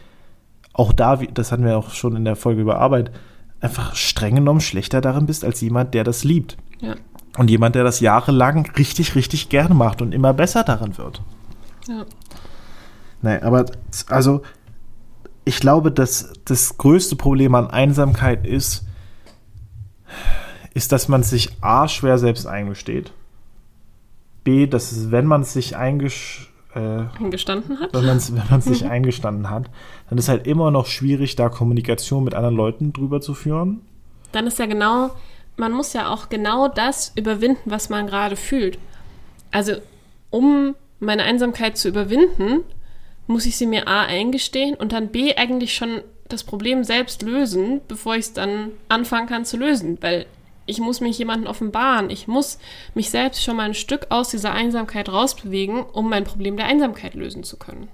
auch da, das hatten wir auch schon in der Folge über Arbeit, einfach streng genommen schlechter darin bist als jemand, der das liebt. Ja. und jemand, der das jahrelang richtig, richtig gerne macht und immer besser darin wird. Ja. Nee, aber also ich glaube, dass das größte Problem an Einsamkeit ist, ist, dass man sich A schwer selbst eingesteht. B, dass es, wenn man es sich eingesch äh, Eingestanden hat. wenn man es wenn man's sich eingestanden hat, dann ist halt immer noch schwierig, da Kommunikation mit anderen Leuten drüber zu führen. Dann ist ja genau, man muss ja auch genau das überwinden, was man gerade fühlt. Also, um meine Einsamkeit zu überwinden, muss ich sie mir A eingestehen und dann B eigentlich schon das Problem selbst lösen, bevor ich es dann anfangen kann zu lösen. Weil ich muss mich jemandem offenbaren. Ich muss mich selbst schon mal ein Stück aus dieser Einsamkeit rausbewegen, um mein Problem der Einsamkeit lösen zu können.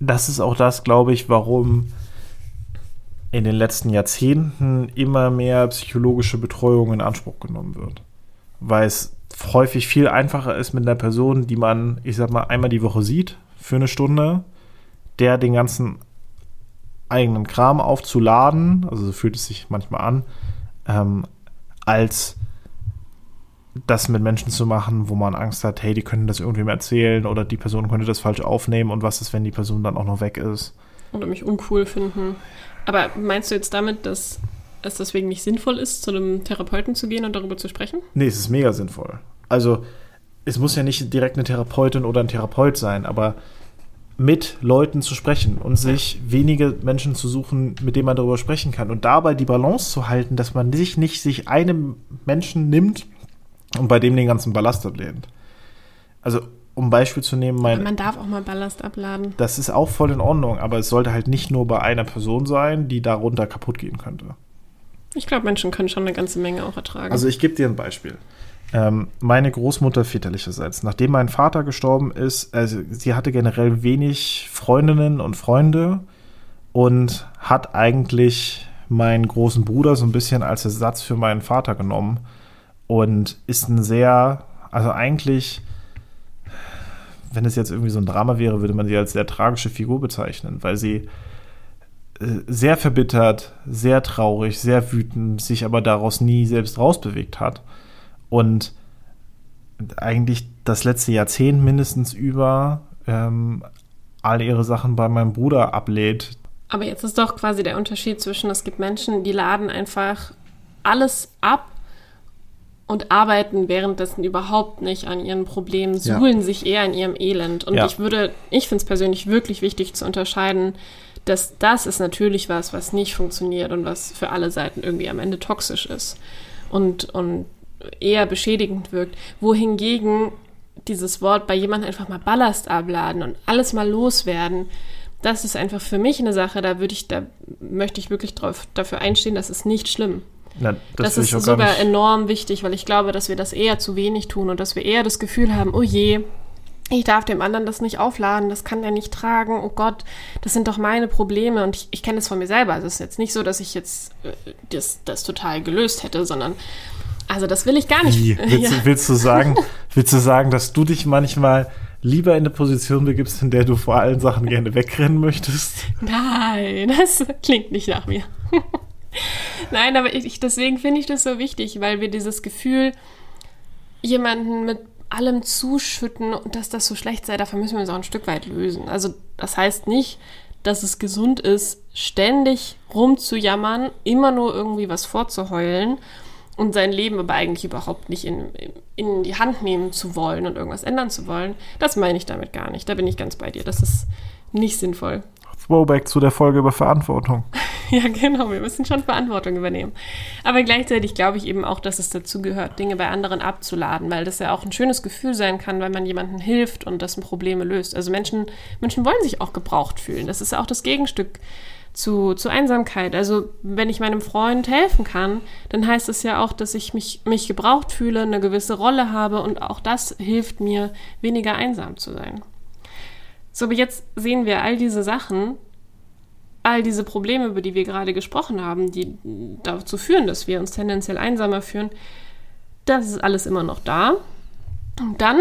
Das ist auch das, glaube ich, warum in den letzten Jahrzehnten immer mehr psychologische Betreuung in Anspruch genommen wird. Weil es häufig viel einfacher ist mit einer Person, die man, ich sag mal, einmal die Woche sieht, für eine Stunde, der den ganzen eigenen Kram aufzuladen, also so fühlt es sich manchmal an, ähm, als das mit Menschen zu machen, wo man Angst hat, hey, die können das irgendwem erzählen oder die Person könnte das falsch aufnehmen und was ist, wenn die Person dann auch noch weg ist. Oder mich uncool finden. Aber meinst du jetzt damit, dass es deswegen nicht sinnvoll ist, zu einem Therapeuten zu gehen und darüber zu sprechen? Nee, es ist mega sinnvoll. Also, es muss ja nicht direkt eine Therapeutin oder ein Therapeut sein, aber mit Leuten zu sprechen und sich wenige Menschen zu suchen, mit denen man darüber sprechen kann. Und dabei die Balance zu halten, dass man sich nicht sich einem Menschen nimmt und bei dem den ganzen Ballast ablehnt. Also, um ein Beispiel zu nehmen, mein. Man darf auch mal Ballast abladen. Das ist auch voll in Ordnung, aber es sollte halt nicht nur bei einer Person sein, die darunter kaputt gehen könnte. Ich glaube, Menschen können schon eine ganze Menge auch ertragen. Also ich gebe dir ein Beispiel. Ähm, meine Großmutter väterlicherseits, nachdem mein Vater gestorben ist, also sie hatte generell wenig Freundinnen und Freunde und hat eigentlich meinen großen Bruder so ein bisschen als Ersatz für meinen Vater genommen und ist ein sehr, also eigentlich, wenn es jetzt irgendwie so ein Drama wäre, würde man sie als sehr tragische Figur bezeichnen, weil sie äh, sehr verbittert, sehr traurig, sehr wütend, sich aber daraus nie selbst rausbewegt hat und eigentlich das letzte Jahrzehnt mindestens über ähm, all ihre Sachen bei meinem Bruder ablehnt. Aber jetzt ist doch quasi der Unterschied zwischen, es gibt Menschen, die laden einfach alles ab und arbeiten währenddessen überhaupt nicht an ihren Problemen, Ja. suhlen sich eher in ihrem Elend. Und Ja. ich würde, ich finde es persönlich wirklich wichtig zu unterscheiden, dass das ist natürlich was, was nicht funktioniert und was für alle Seiten irgendwie am Ende toxisch ist und, und eher beschädigend wirkt. Wohingegen dieses Wort bei jemandem einfach mal Ballast abladen und alles mal loswerden, das ist einfach für mich eine Sache, da würde ich, da möchte ich wirklich drauf, dafür einstehen, das ist nicht schlimm. Na, Das, will ist sogar enorm wichtig, weil ich glaube, dass wir das eher zu wenig tun und dass wir eher das Gefühl haben, oh je, ich darf dem anderen das nicht aufladen, das kann der nicht tragen, oh Gott, das sind doch meine Probleme und ich, ich kenne das von mir selber. Also es ist jetzt nicht so, dass ich jetzt äh, das, das total gelöst hätte, sondern also das will ich gar nicht. Wie? Willst, Ja. du, willst, du sagen, willst du sagen, dass du dich manchmal lieber in eine Position begibst, in der du vor allen Sachen gerne wegrennen möchtest? Nein, das klingt nicht nach mir. Nein, aber ich, ich- deswegen finde ich das so wichtig, weil wir dieses Gefühl, jemanden mit allem zuschütten und dass das so schlecht sei, davon müssen wir uns auch ein Stück weit lösen. Also das heißt nicht, dass es gesund ist, ständig rumzujammern, immer nur irgendwie was vorzuheulen und sein Leben aber eigentlich überhaupt nicht in, in die Hand nehmen zu wollen und irgendwas ändern zu wollen. Das meine ich damit gar nicht. Da bin ich ganz bei dir. Das ist nicht sinnvoll. Throwback zu der Folge über Verantwortung. Ja, genau, wir müssen schon Verantwortung übernehmen. Aber gleichzeitig glaube ich eben auch, dass es dazu gehört, Dinge bei anderen abzuladen, weil das ja auch ein schönes Gefühl sein kann, wenn man jemandem hilft und dessen Probleme löst. Also Menschen, Menschen wollen sich auch gebraucht fühlen. Das ist ja auch das Gegenstück zu, zu Einsamkeit. Also wenn ich meinem Freund helfen kann, dann heißt es ja auch, dass ich mich, mich gebraucht fühle, eine gewisse Rolle habe und auch das hilft mir, weniger einsam zu sein. So, aber jetzt sehen wir all diese Sachen, all diese Probleme, über die wir gerade gesprochen haben, die dazu führen, dass wir uns tendenziell einsamer fühlen, das ist alles immer noch da. Und dann,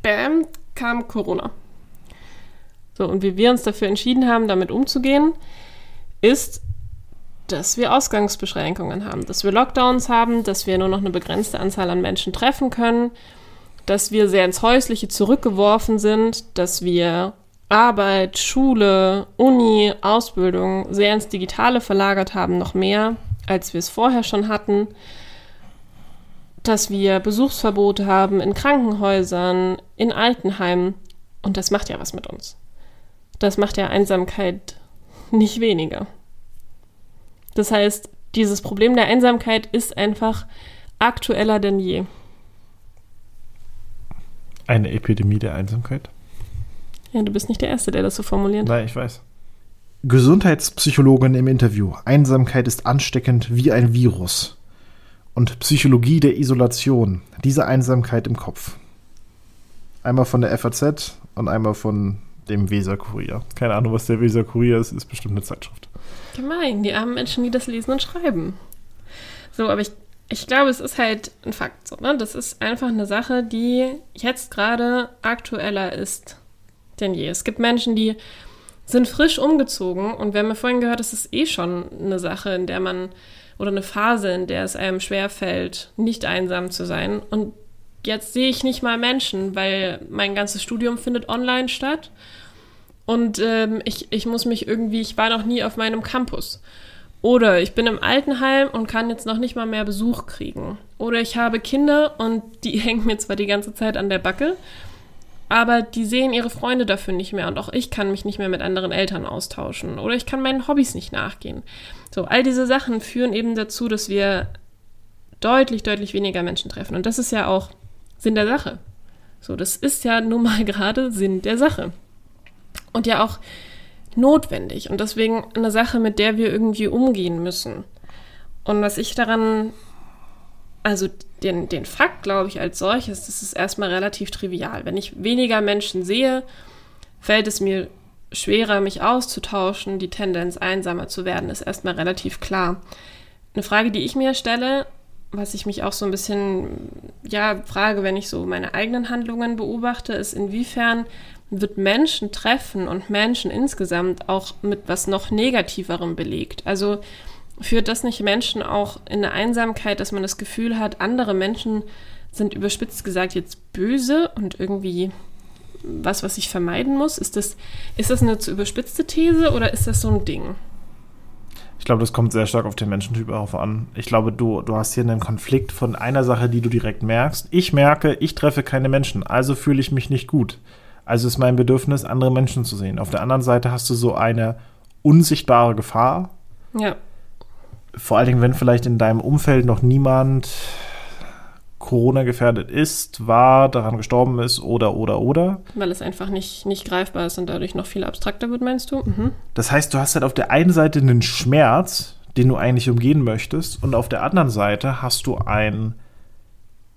bam, kam Corona. So, und wie wir uns dafür entschieden haben, damit umzugehen, ist dass wir Ausgangsbeschränkungen haben, dass wir Lockdowns haben, dass wir nur noch eine begrenzte Anzahl an Menschen treffen können, dass wir sehr ins Häusliche zurückgeworfen sind, dass wir Arbeit, Schule, Uni, Ausbildung sehr ins Digitale verlagert haben, noch mehr, als wir es vorher schon hatten, dass wir Besuchsverbote haben in Krankenhäusern, in Altenheimen. Und das macht ja was mit uns. Das macht ja Einsamkeit nicht weniger. Das heißt, dieses Problem der Einsamkeit ist einfach aktueller denn je. Eine Epidemie der Einsamkeit? Ja, du bist nicht der Erste, der das so formuliert. Nein, ich weiß. Gesundheitspsychologin im Interview. Einsamkeit ist ansteckend wie ein Virus. Und Psychologie der Isolation. Diese Einsamkeit im Kopf. Einmal von der FAZ und einmal von dem Weser Kurier. Keine Ahnung, was der Weser Kurier ist, ist bestimmt eine Zeitschrift. Gemein, die armen Menschen, die das lesen und schreiben. So, aber ich, ich glaube, es ist halt ein Fakt. So, ne? Das ist einfach eine Sache, die jetzt gerade aktueller ist denn je. Es gibt Menschen, die sind frisch umgezogen und wir haben ja vorhin gehört, es ist eh schon eine Sache, in der man oder eine Phase, in der es einem schwerfällt, nicht einsam zu sein. Und jetzt sehe ich nicht mal Menschen, weil mein ganzes Studium findet online statt. Und ähm, ich, ich muss mich irgendwie, ich war noch nie auf meinem Campus. Oder ich bin im Altenheim und kann jetzt noch nicht mal mehr Besuch kriegen. Oder ich habe Kinder und die hängen mir zwar die ganze Zeit an der Backe, aber die sehen ihre Freunde dafür nicht mehr und auch ich kann mich nicht mehr mit anderen Eltern austauschen oder ich kann meinen Hobbys nicht nachgehen. So, all diese Sachen führen eben dazu, dass wir deutlich, deutlich weniger Menschen treffen. Und das ist ja auch Sinn der Sache. So, das ist ja nun mal gerade Sinn der Sache. Und ja auch notwendig und deswegen eine Sache, mit der wir irgendwie umgehen müssen. Und was ich daran, also den, den Fakt, glaube ich, als solches, das ist erstmal relativ trivial. Wenn ich weniger Menschen sehe, fällt es mir schwerer, mich auszutauschen. Die Tendenz, einsamer zu werden, ist erstmal relativ klar. Eine Frage, die ich mir stelle, was ich mich auch so ein bisschen, ja, frage, wenn ich so meine eigenen Handlungen beobachte, ist, inwiefern wird Menschen treffen und Menschen insgesamt auch mit was noch Negativerem belegt. Also führt das nicht Menschen auch in eine Einsamkeit, dass man das Gefühl hat, andere Menschen sind überspitzt gesagt jetzt böse und irgendwie was, was ich vermeiden muss? Ist das, ist das eine zu überspitzte These oder ist das so ein Ding? Ich glaube, das kommt sehr stark auf den Menschentyp auch an. Ich glaube, du, du hast hier einen Konflikt von einer Sache, die du direkt merkst. Ich merke, ich treffe keine Menschen, also fühle ich mich nicht gut. Also ist mein Bedürfnis, andere Menschen zu sehen. Auf der anderen Seite hast du so eine unsichtbare Gefahr. Ja. Vor allen Dingen, wenn vielleicht in deinem Umfeld noch niemand Corona gefährdet ist, war, daran gestorben ist oder oder oder. Weil es einfach nicht, nicht greifbar ist und dadurch noch viel abstrakter wird, meinst du? Mhm. Das heißt, du hast halt auf der einen Seite einen Schmerz, den du eigentlich umgehen möchtest, und auf der anderen Seite hast du ein,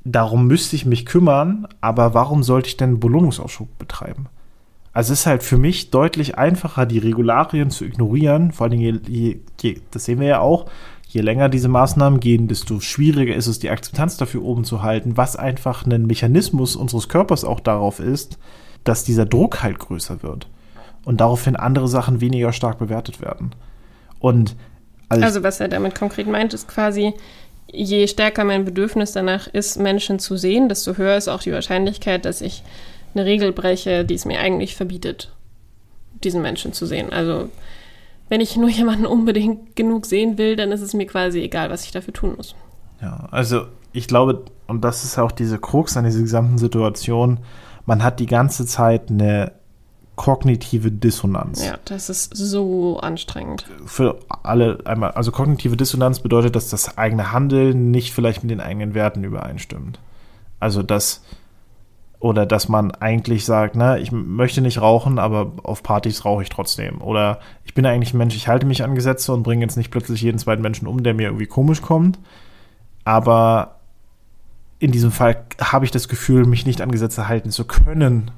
darum müsste ich mich kümmern, aber warum sollte ich denn Belohnungsaufschub betreiben? Also es ist halt für mich deutlich einfacher, die Regularien zu ignorieren, vor allem je, je, je, das sehen wir ja auch, je länger diese Maßnahmen gehen, desto schwieriger ist es, die Akzeptanz dafür oben zu halten, was einfach ein Mechanismus unseres Körpers auch darauf ist, dass dieser Druck halt größer wird und daraufhin andere Sachen weniger stark bewertet werden. Und als also was er damit konkret meint, ist quasi, je stärker mein Bedürfnis danach ist, Menschen zu sehen, desto höher ist auch die Wahrscheinlichkeit, dass ich eine Regel breche, die es mir eigentlich verbietet, diesen Menschen zu sehen. Also wenn ich nur jemanden unbedingt genug sehen will, dann ist es mir quasi egal, was ich dafür tun muss. Ja, also ich glaube, und das ist auch diese Krux an dieser gesamten Situation, man hat die ganze Zeit eine kognitive Dissonanz. Ja, das ist so anstrengend. Für alle einmal, also kognitive Dissonanz bedeutet, dass das eigene Handeln nicht vielleicht mit den eigenen Werten übereinstimmt. Also dass oder dass man eigentlich sagt, ne, ich möchte nicht rauchen, aber auf Partys rauche ich trotzdem. Oder ich bin eigentlich ein Mensch, ich halte mich an Gesetze und bringe jetzt nicht plötzlich jeden zweiten Menschen um, der mir irgendwie komisch kommt. Aber in diesem Fall habe ich das Gefühl, mich nicht an Gesetze halten zu können,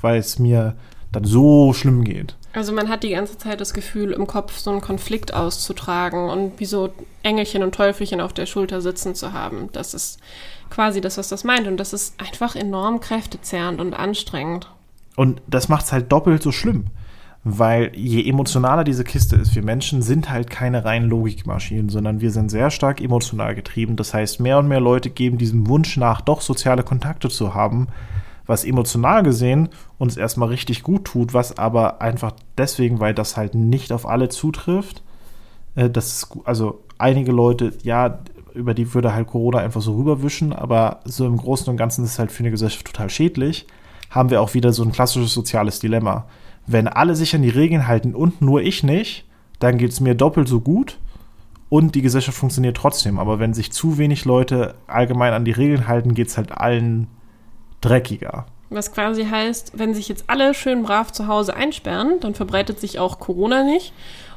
weil es mir dann so schlimm geht. Also man hat die ganze Zeit das Gefühl, im Kopf so einen Konflikt auszutragen und wie so Engelchen und Teufelchen auf der Schulter sitzen zu haben. Das ist quasi das, was das meint. Und das ist einfach enorm kräftezerrend und anstrengend. Und das macht es halt doppelt so schlimm. weil je emotionaler diese Kiste ist, wir Menschen sind halt keine reinen Logikmaschinen, sondern wir sind sehr stark emotional getrieben. Das heißt, mehr und mehr Leute geben diesem Wunsch nach, doch soziale Kontakte zu haben, was emotional gesehen uns erstmal richtig gut tut, was aber einfach deswegen, weil das halt nicht auf alle zutrifft, äh, das also einige Leute, ja, über die würde halt Corona einfach so rüberwischen, aber so im Großen und Ganzen ist es halt für eine Gesellschaft total schädlich, haben wir auch wieder so ein klassisches soziales Dilemma. Wenn alle sich an die Regeln halten und nur ich nicht, dann geht es mir doppelt so gut und die Gesellschaft funktioniert trotzdem. Aber wenn sich zu wenig Leute allgemein an die Regeln halten, geht es halt allen dreckiger. Was quasi heißt, wenn sich jetzt alle schön brav zu Hause einsperren, dann verbreitet sich auch Corona nicht.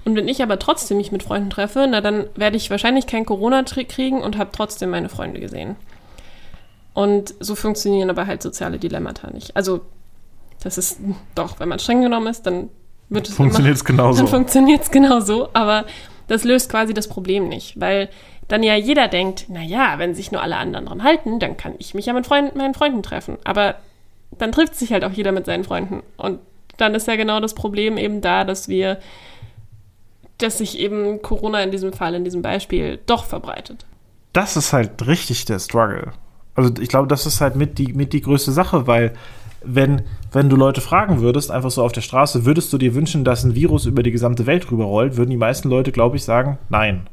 Und wenn ich aber trotzdem mich mit Freunden treffe, na dann werde ich wahrscheinlich kein Corona kriegen und habe trotzdem meine Freunde gesehen. Und so funktionieren aber halt soziale Dilemmata nicht. Also, das ist doch, wenn man streng genommen ist, dann wird es funktioniert es genauso. Dann funktioniert es genauso, aber das löst quasi das Problem nicht, weil dann ja jeder denkt, naja, wenn sich nur alle anderen dran halten, dann kann ich mich ja mit Freunden, meinen Freunden treffen. Aber dann trifft sich halt auch jeder mit seinen Freunden. Und dann ist ja genau das Problem eben da, dass wir, dass sich eben Corona in diesem Fall, in diesem Beispiel doch verbreitet. Das ist halt richtig der Struggle. Also ich glaube, das ist halt mit die, mit die größte Sache, weil wenn, wenn du Leute fragen würdest, einfach so auf der Straße, würdest du dir wünschen, dass ein Virus über die gesamte Welt rüberrollt, würden die meisten Leute, glaube ich, sagen, nein.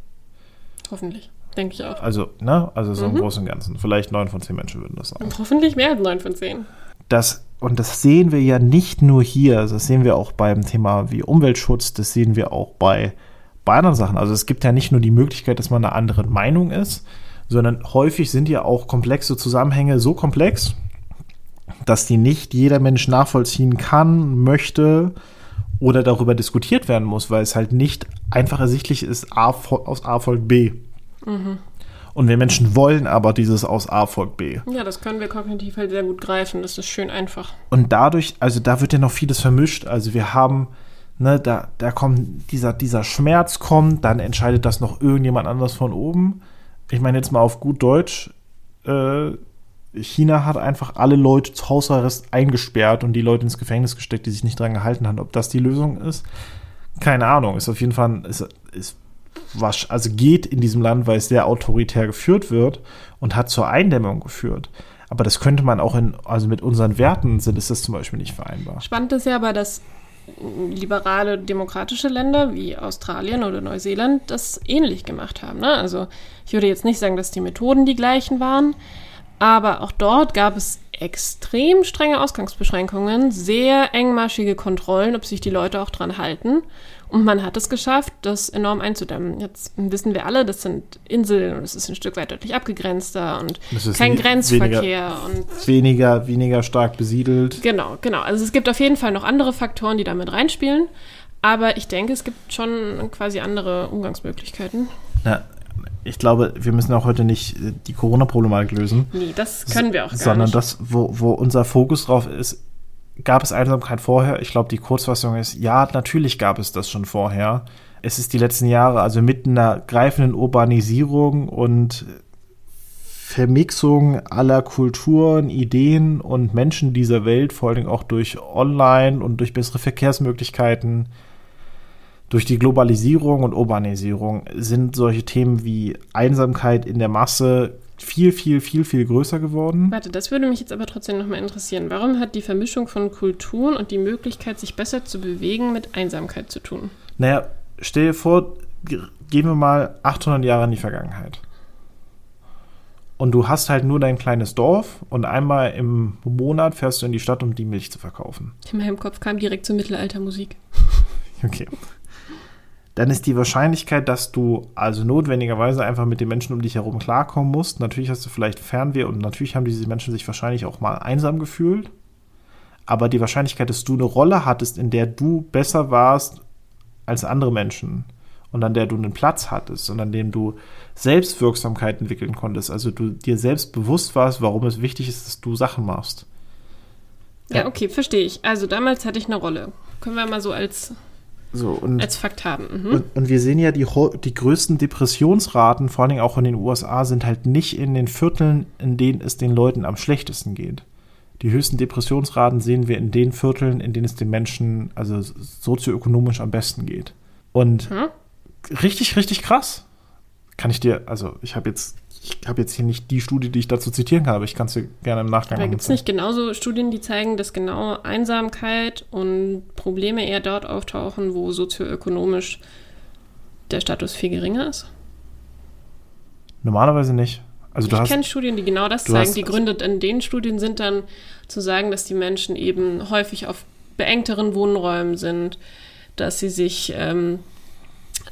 Hoffentlich. Denke ich auch. Also, ne? Also so mhm. im Großen und Ganzen. Vielleicht neun von zehn Menschen würden das sagen. Und hoffentlich mehr als neun von zehn. Das, und das sehen wir ja nicht nur hier, das sehen wir auch beim Thema wie Umweltschutz, das sehen wir auch bei, bei anderen Sachen. Also es gibt ja nicht nur die Möglichkeit, dass man einer anderen Meinung ist, sondern häufig sind ja auch komplexe Zusammenhänge so komplex, dass die nicht jeder Mensch nachvollziehen kann, möchte oder darüber diskutiert werden muss, weil es halt nicht einfach ersichtlich ist, A, aus A folgt B. Mhm. Und wir Menschen wollen aber dieses aus A folgt B. Ja, das können wir kognitiv halt sehr gut greifen. Das ist schön einfach. Und dadurch, also da wird ja noch vieles vermischt. Also wir haben, ne, da, da kommt dieser, dieser Schmerz kommt, dann entscheidet das noch irgendjemand anders von oben. Ich meine jetzt mal auf gut Deutsch, äh, China hat einfach alle Leute zu Hausarrest eingesperrt und die Leute ins Gefängnis gesteckt, die sich nicht dran gehalten haben. Ob das die Lösung ist? Keine Ahnung. Ist auf jeden Fall, ist, ist was, also geht in diesem Land, weil es sehr autoritär geführt wird und hat zur Eindämmung geführt. Aber das könnte man auch in, also mit unseren Werten sind, ist das zum Beispiel nicht vereinbar. Spannend ist ja aber, dass liberale demokratische Länder wie Australien oder Neuseeland das ähnlich gemacht haben. Ne? Also ich würde jetzt nicht sagen, dass die Methoden die gleichen waren, aber auch dort gab es extrem strenge Ausgangsbeschränkungen, sehr engmaschige Kontrollen, ob sich die Leute auch dran halten. Und man hat es geschafft, das enorm einzudämmen. Jetzt wissen wir alle, das sind Inseln und es ist ein Stück weit deutlich abgegrenzter und kein Grenzverkehr. Weniger, und weniger, weniger stark besiedelt. Genau, genau. Also es gibt auf jeden Fall noch andere Faktoren, die damit reinspielen. Aber ich denke, es gibt schon quasi andere Umgangsmöglichkeiten. Na, ich glaube, wir müssen auch heute nicht äh, die Corona-Problematik lösen. Nee, das können wir auch gar sondern nicht. Sondern das, wo, wo unser Fokus drauf ist, gab es Einsamkeit vorher? Ich glaube, die Kurzfassung ist, ja, natürlich gab es das schon vorher. Es ist die letzten Jahre, also mit einer greifenden Urbanisierung und Vermixung aller Kulturen, Ideen und Menschen dieser Welt, vor allem auch durch Online und durch bessere Verkehrsmöglichkeiten, durch die Globalisierung und Urbanisierung sind solche Themen wie Einsamkeit in der Masse viel, viel, viel, viel größer geworden. Warte, das würde mich jetzt aber trotzdem nochmal interessieren. Warum hat die Vermischung von Kulturen und die Möglichkeit, sich besser zu bewegen, mit Einsamkeit zu tun? Naja, stell dir vor, gehen wir mal 800 Jahre in die Vergangenheit. Und du hast halt nur dein kleines Dorf und einmal im Monat fährst du in die Stadt, um die Milch zu verkaufen. In meinem Kopf kam direkt zur Mittelaltermusik. Okay dann ist die Wahrscheinlichkeit, dass du also notwendigerweise einfach mit den Menschen um dich herum klarkommen musst. Natürlich hast du vielleicht Fernweh und natürlich haben diese Menschen sich wahrscheinlich auch mal einsam gefühlt. Aber die Wahrscheinlichkeit, dass du eine Rolle hattest, in der du besser warst als andere Menschen und an der du einen Platz hattest und an dem du Selbstwirksamkeit entwickeln konntest, also du dir selbst bewusst warst, warum es wichtig ist, dass du Sachen machst. Ja, okay, verstehe ich. Also damals hatte ich eine Rolle. Können wir mal so als so, und, als Fakt haben. Mhm. Und, und, wir sehen ja, die, die größten Depressionsraten, vor allen Dingen auch in den USA, sind halt nicht in den Vierteln, in denen es den Leuten am schlechtesten geht. die höchsten Depressionsraten sehen wir in den Vierteln, in denen es den Menschen also sozioökonomisch am besten geht. Und hm? richtig, richtig krass. Kann ich dir, also ich habe jetzt, ich habe jetzt hier nicht die Studie, die ich dazu zitieren kann, aber ich kann es dir gerne im Nachgang sagen. gibt es nicht genauso Studien, die zeigen, dass genau Einsamkeit und Probleme eher dort auftauchen, wo sozioökonomisch der Status viel geringer ist? Normalerweise nicht. Also ich kenne Studien, die genau das zeigen. Die Gründe in den Studien sind dann zu sagen, dass die Menschen eben häufig auf beengteren Wohnräumen sind, dass sie sich ähm,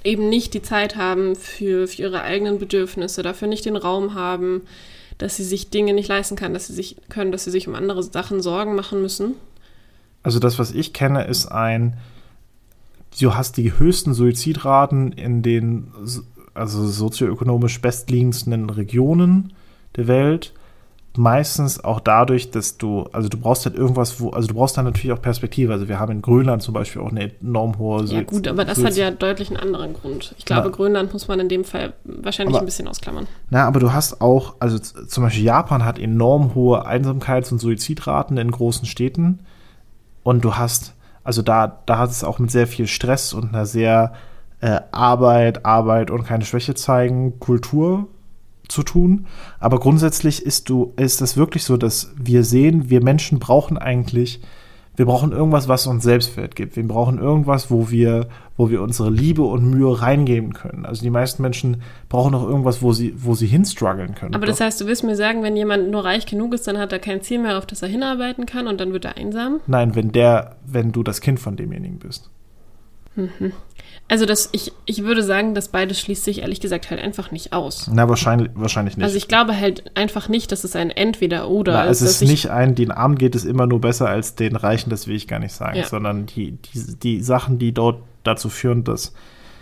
eben nicht die Zeit haben für, für ihre eigenen Bedürfnisse, dafür nicht den Raum haben, dass sie sich Dinge nicht leisten kann, dass sie sich können, dass sie sich um andere Sachen Sorgen machen müssen. Also das, was ich kenne, ist ein, du hast die höchsten Suizidraten in den also sozioökonomisch bestliegendsten Regionen der Welt. Meistens auch dadurch, dass du, also du brauchst halt irgendwas, wo, also du brauchst dann natürlich auch Perspektive. Also wir haben in Grönland zum Beispiel auch eine enorm hohe. Ja, gut, aber das hat ja deutlich einen anderen Grund. Ich glaube, na, Grönland muss man in dem Fall wahrscheinlich aber, ein bisschen ausklammern. Na, aber du hast auch, also zum Beispiel Japan hat enorm hohe Einsamkeits- und Suizidraten in großen Städten. Und du hast, also da, da hat es auch mit sehr viel Stress und einer sehr äh, Arbeit, Arbeit und keine Schwäche zeigen, Kultur zu tun. Aber grundsätzlich ist du, ist das wirklich so, dass wir sehen, wir Menschen brauchen eigentlich, wir brauchen irgendwas, was uns Selbstwert gibt. Wir brauchen irgendwas, wo wir, wo wir unsere Liebe und Mühe reingeben können. Also die meisten Menschen brauchen auch irgendwas, wo sie, wo sie hinstruggeln können. Aber das heißt, du willst mir sagen, wenn jemand nur reich genug ist, dann hat er kein Ziel mehr, auf das er hinarbeiten kann und dann wird er einsam? Nein, wenn der, wenn du das Kind von demjenigen bist. Mhm. Also das, ich, ich würde sagen, dass beides schließt sich ehrlich gesagt halt einfach nicht aus. Na, wahrscheinlich, wahrscheinlich nicht. Also ich glaube halt einfach nicht, dass es ein Entweder-Oder Na, ist. Es ist nicht ein, den Armen geht es immer nur besser als den Reichen, das will ich gar nicht sagen, ja. sondern die, die, die Sachen, die dort dazu führen, dass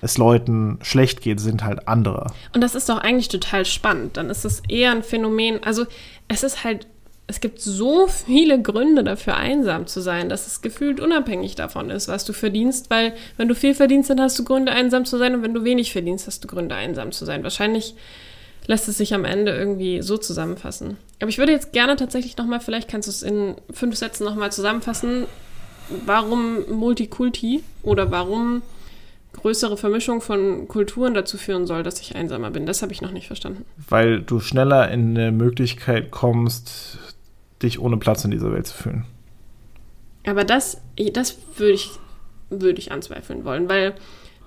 es Leuten schlecht geht, sind halt andere. Und das ist doch eigentlich total spannend. Dann ist es eher ein Phänomen, also es ist halt es gibt so viele Gründe dafür, einsam zu sein, dass es gefühlt unabhängig davon ist, was du verdienst, weil wenn du viel verdienst, dann hast du Gründe, einsam zu sein und wenn du wenig verdienst, hast du Gründe, einsam zu sein. Wahrscheinlich lässt es sich am Ende irgendwie so zusammenfassen. Aber ich würde jetzt gerne tatsächlich nochmal, vielleicht kannst du es in fünf Sätzen nochmal zusammenfassen, warum Multikulti oder warum größere Vermischung von Kulturen dazu führen soll, dass ich einsamer bin. Das habe ich noch nicht verstanden. Weil du schneller in eine Möglichkeit kommst, dich ohne Platz in dieser Welt zu fühlen. Aber das, das würde ich, würde ich anzweifeln wollen, weil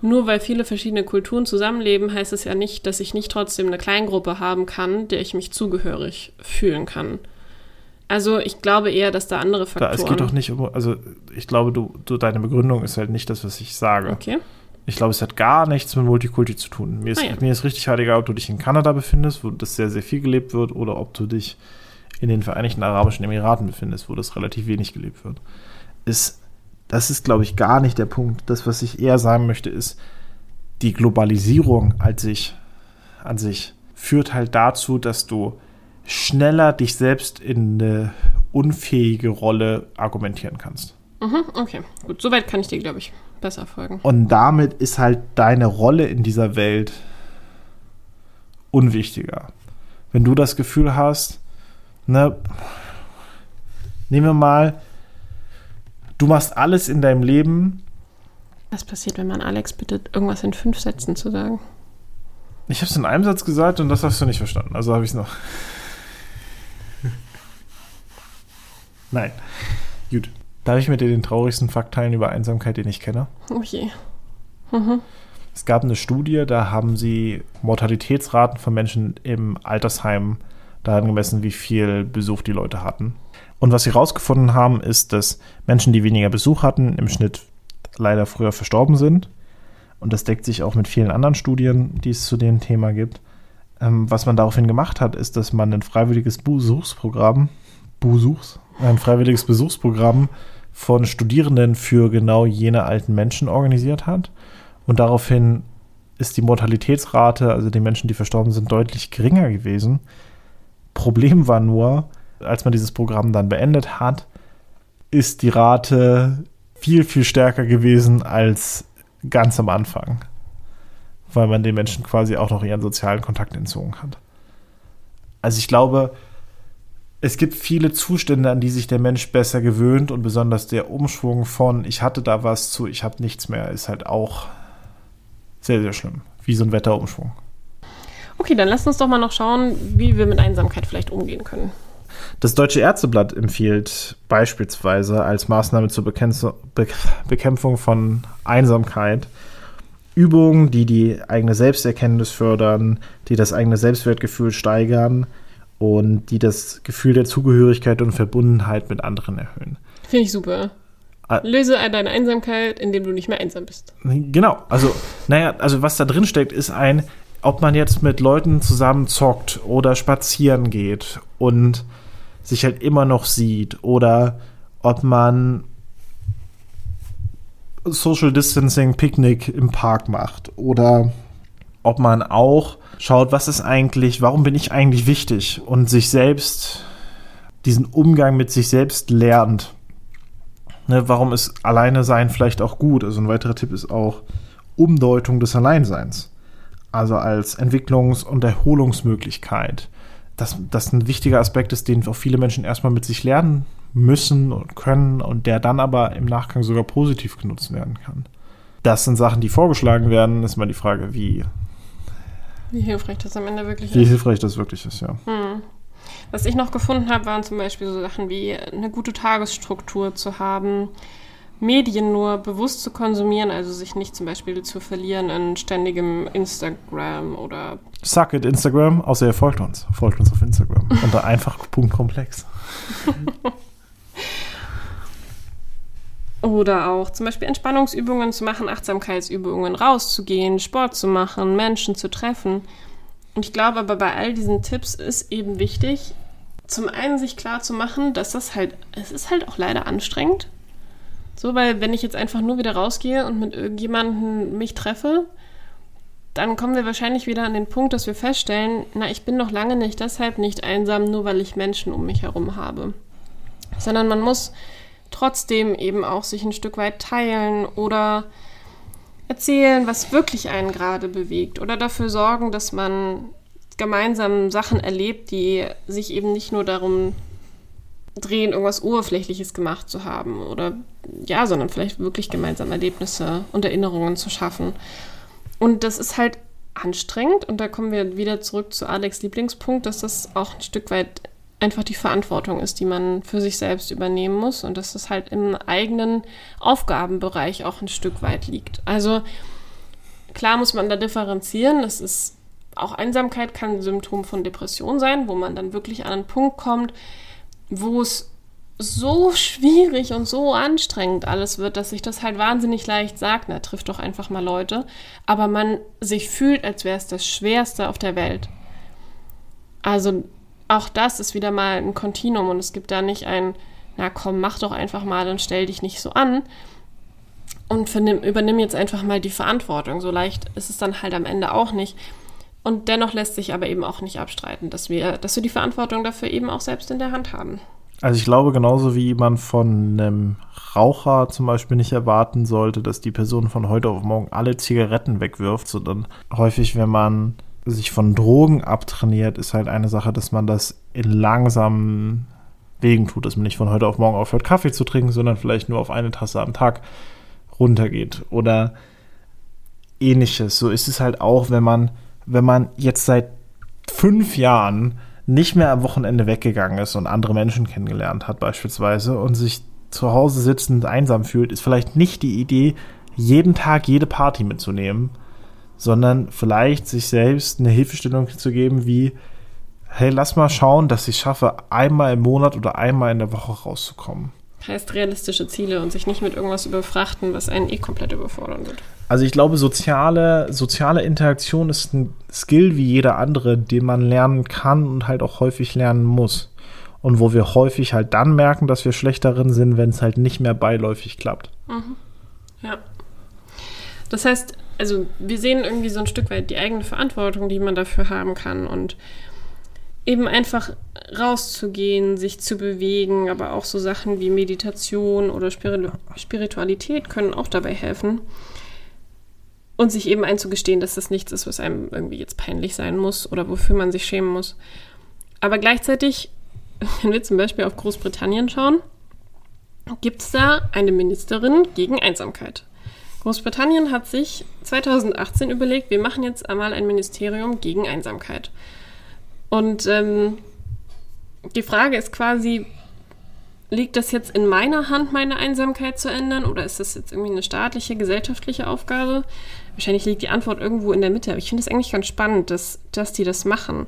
nur weil viele verschiedene Kulturen zusammenleben, heißt es ja nicht, dass ich nicht trotzdem eine Kleingruppe haben kann, der ich mich zugehörig fühlen kann. Also ich glaube eher, dass da andere Faktoren. Da, es geht doch nicht um, also ich glaube, du, du, deine Begründung ist halt nicht das, was ich sage. Okay. Ich glaube, es hat gar nichts mit Multikulti zu tun. Mir ist, ah, ja. mir ist richtig halt egal, ob du dich in Kanada befindest, wo das sehr, sehr viel gelebt wird, oder ob du dich in den Vereinigten Arabischen Emiraten befindest, wo das relativ wenig gelebt wird. Ist, das ist, glaube ich, gar nicht der Punkt. Das, was ich eher sagen möchte, ist, die Globalisierung als sich, an sich führt halt dazu, dass du schneller dich selbst in eine unfähige Rolle argumentieren kannst. Mhm, okay, gut, soweit kann ich dir, glaube ich, besser folgen. Und damit ist halt deine Rolle in dieser Welt unwichtiger. Wenn du das Gefühl hast, ne, nehmen wir mal, du machst alles in deinem Leben. Was passiert, wenn man Alex bittet, irgendwas in fünf Sätzen zu sagen? Ich habe es in einem Satz gesagt und das hast du nicht verstanden. Also habe ich es noch. Nein. Gut. Darf ich mit dir den traurigsten Fakt teilen über Einsamkeit, den ich kenne? Oh je. Mhm. Es gab eine Studie, da haben sie Mortalitätsraten von Menschen im Altersheim daran gemessen, wie viel Besuch die Leute hatten. Und was sie herausgefunden haben, ist, dass Menschen, die weniger Besuch hatten, im Schnitt leider früher verstorben sind. Und das deckt sich auch mit vielen anderen Studien, die es zu dem Thema gibt. Ähm, was man daraufhin gemacht hat, ist, dass man ein freiwilliges Besuchsprogramm, Besuchs, ein freiwilliges Besuchsprogramm von Studierenden für genau jene alten Menschen organisiert hat. Und daraufhin ist die Mortalitätsrate, also die Menschen, die verstorben sind, deutlich geringer gewesen. Problem war nur, als man dieses Programm dann beendet hat, ist die Rate viel, viel stärker gewesen als ganz am Anfang. Weil man den Menschen quasi auch noch ihren sozialen Kontakt entzogen hat. Also ich glaube, es gibt viele Zustände, an die sich der Mensch besser gewöhnt und besonders der Umschwung von ich hatte da was zu ich habe nichts mehr ist halt auch sehr, sehr schlimm. Wie so ein Wetterumschwung. Okay, dann lass uns doch mal noch schauen, wie wir mit Einsamkeit vielleicht umgehen können. Das Deutsche Ärzteblatt empfiehlt beispielsweise als Maßnahme zur Bekämpfung von Einsamkeit Übungen, die die eigene Selbsterkenntnis fördern, die das eigene Selbstwertgefühl steigern und die das Gefühl der Zugehörigkeit und Verbundenheit mit anderen erhöhen. Finde ich super. Ah. Löse deine Einsamkeit, indem du nicht mehr einsam bist. Genau, also, naja, also was da drin steckt, ist ein, ob man jetzt mit Leuten zusammen zockt oder spazieren geht und sich halt immer noch sieht oder ob man Social Distancing Picknick im Park macht oder ob man auch schaut, was ist eigentlich, warum bin ich eigentlich wichtig und sich selbst diesen Umgang mit sich selbst lernt. Ne, warum ist Alleine sein vielleicht auch gut? Also ein weiterer Tipp ist auch Umdeutung des Alleinseins. Also als Entwicklungs- und Erholungsmöglichkeit. Dass das ein wichtiger Aspekt ist, den auch viele Menschen erstmal mit sich lernen müssen und können und der dann aber im Nachgang sogar positiv genutzt werden kann. Das sind Sachen, die vorgeschlagen werden. Ist mal die Frage, wie. Wie hilfreich das am Ende wirklich wie ist. Wie hilfreich das wirklich ist, ja. Hm. Was ich noch gefunden habe, waren zum Beispiel so Sachen wie eine gute Tagesstruktur zu haben, Medien nur bewusst zu konsumieren, also sich nicht zum Beispiel zu verlieren in ständigem Instagram oder. Suck it, Instagram, außer ihr folgt uns. Folgt uns auf Instagram. Unter einfach Punkt komplex. Oder auch zum Beispiel Entspannungsübungen zu machen, Achtsamkeitsübungen, rauszugehen, Sport zu machen, Menschen zu treffen. Und ich glaube aber bei all diesen Tipps ist eben wichtig, zum einen sich klar zu machen, dass das halt, es ist halt auch leider anstrengend. So, weil wenn ich jetzt einfach nur wieder rausgehe und mit irgendjemandem mich treffe, dann kommen wir wahrscheinlich wieder an den Punkt, dass wir feststellen, na, ich bin noch lange nicht deshalb nicht einsam, nur weil ich Menschen um mich herum habe. Sondern man muss trotzdem eben auch sich ein Stück weit teilen oder erzählen, was wirklich einen gerade bewegt oder dafür sorgen, dass man gemeinsam Sachen erlebt, die sich eben nicht nur darum drehen, irgendwas Oberflächliches gemacht zu haben oder ja, sondern vielleicht wirklich gemeinsam Erlebnisse und Erinnerungen zu schaffen. Und das ist halt anstrengend und da kommen wir wieder zurück zu Alex Lieblingspunkt, dass das auch ein Stück weit einfach die Verantwortung ist, die man für sich selbst übernehmen muss und dass das halt im eigenen Aufgabenbereich auch ein Stück weit liegt. Also klar muss man da differenzieren. Das ist auch Einsamkeit kann ein Symptom von Depression sein, wo man dann wirklich an einen Punkt kommt, wo es so schwierig und so anstrengend alles wird, dass sich das halt wahnsinnig leicht sagt, na, trifft doch einfach mal Leute, aber man sich fühlt, als wäre es das Schwerste auf der Welt. Also auch das ist wieder mal ein Kontinuum und es gibt da nicht ein, na komm, mach doch einfach mal und stell dich nicht so an und übernimm jetzt einfach mal die Verantwortung. So leicht ist es dann halt am Ende auch nicht. Und dennoch lässt sich aber eben auch nicht abstreiten, dass wir, dass wir die Verantwortung dafür eben auch selbst in der Hand haben. Also ich glaube, genauso wie man von einem Raucher zum Beispiel nicht erwarten sollte, dass die Person von heute auf morgen alle Zigaretten wegwirft, sondern häufig, wenn man sich von Drogen abtrainiert, ist halt eine Sache, dass man das in langsamen Wegen tut, dass man nicht von heute auf morgen aufhört, Kaffee zu trinken, sondern vielleicht nur auf eine Tasse am Tag runtergeht oder ähnliches. So ist es halt auch, wenn man, wenn man jetzt seit fünf Jahren nicht mehr am Wochenende weggegangen ist und andere Menschen kennengelernt hat beispielsweise und sich zu Hause sitzend einsam fühlt, ist vielleicht nicht die Idee, jeden Tag jede Party mitzunehmen, sondern vielleicht sich selbst eine Hilfestellung zu geben, wie, hey, lass mal schauen, dass ich schaffe, einmal im Monat oder einmal in der Woche rauszukommen. Heißt realistische Ziele und sich nicht mit irgendwas überfrachten, was einen eh komplett überfordern wird. Also ich glaube, soziale, soziale Interaktion ist ein Skill wie jeder andere, den man lernen kann und halt auch häufig lernen muss. Und wo wir häufig halt dann merken, dass wir schlecht darin sind, wenn es halt nicht mehr beiläufig klappt. Mhm. Ja. Das heißt, also wir sehen irgendwie so ein Stück weit die eigene Verantwortung, die man dafür haben kann und eben einfach rauszugehen, sich zu bewegen, aber auch so Sachen wie Meditation oder Spiritualität können auch dabei helfen. Und sich eben einzugestehen, dass das nichts ist, was einem irgendwie jetzt peinlich sein muss oder wofür man sich schämen muss. Aber gleichzeitig wenn wir zum Beispiel auf Großbritannien schauen, gibt es da eine Ministerin gegen Einsamkeit. Großbritannien hat sich 2018 überlegt, wir machen jetzt einmal ein Ministerium gegen Einsamkeit. Und ähm, die Frage ist quasi, liegt das jetzt in meiner Hand, meine Einsamkeit zu ändern, oder ist das jetzt irgendwie eine staatliche, gesellschaftliche Aufgabe? Wahrscheinlich liegt die Antwort irgendwo in der Mitte. Aber ich finde es eigentlich ganz spannend, dass, dass die das machen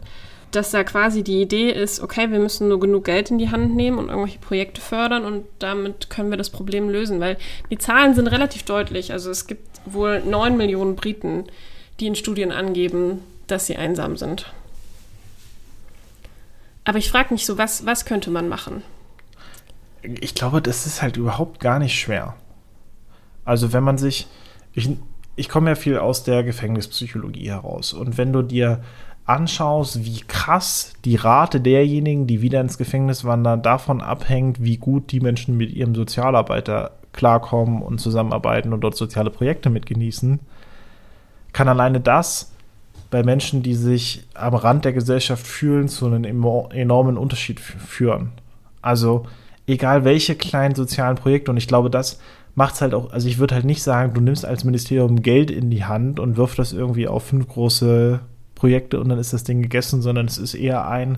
dass da quasi die Idee ist, okay, wir müssen nur genug Geld in die Hand nehmen und irgendwelche Projekte fördern und damit können wir das Problem lösen, weil die Zahlen sind relativ deutlich. Also es gibt wohl neun Millionen Briten, die in Studien angeben, dass sie einsam sind. Aber ich frage mich so, was, was könnte man machen? Ich glaube, das ist halt überhaupt gar nicht schwer. Also wenn man sich, ich, ich komme ja viel aus der Gefängnispsychologie heraus und wenn du dir anschaust, wie krass die Rate derjenigen, die wieder ins Gefängnis wandern, davon abhängt, wie gut die Menschen mit ihrem Sozialarbeiter klarkommen und zusammenarbeiten und dort soziale Projekte mitgenießen, kann alleine das bei Menschen, die sich am Rand der Gesellschaft fühlen, zu einem enormen Unterschied führen. Also egal welche kleinen sozialen Projekte und ich glaube, das macht es halt auch, also ich würde halt nicht sagen, du nimmst als Ministerium Geld in die Hand und wirft das irgendwie auf fünf große Projekte und dann ist das Ding gegessen, sondern es ist eher ein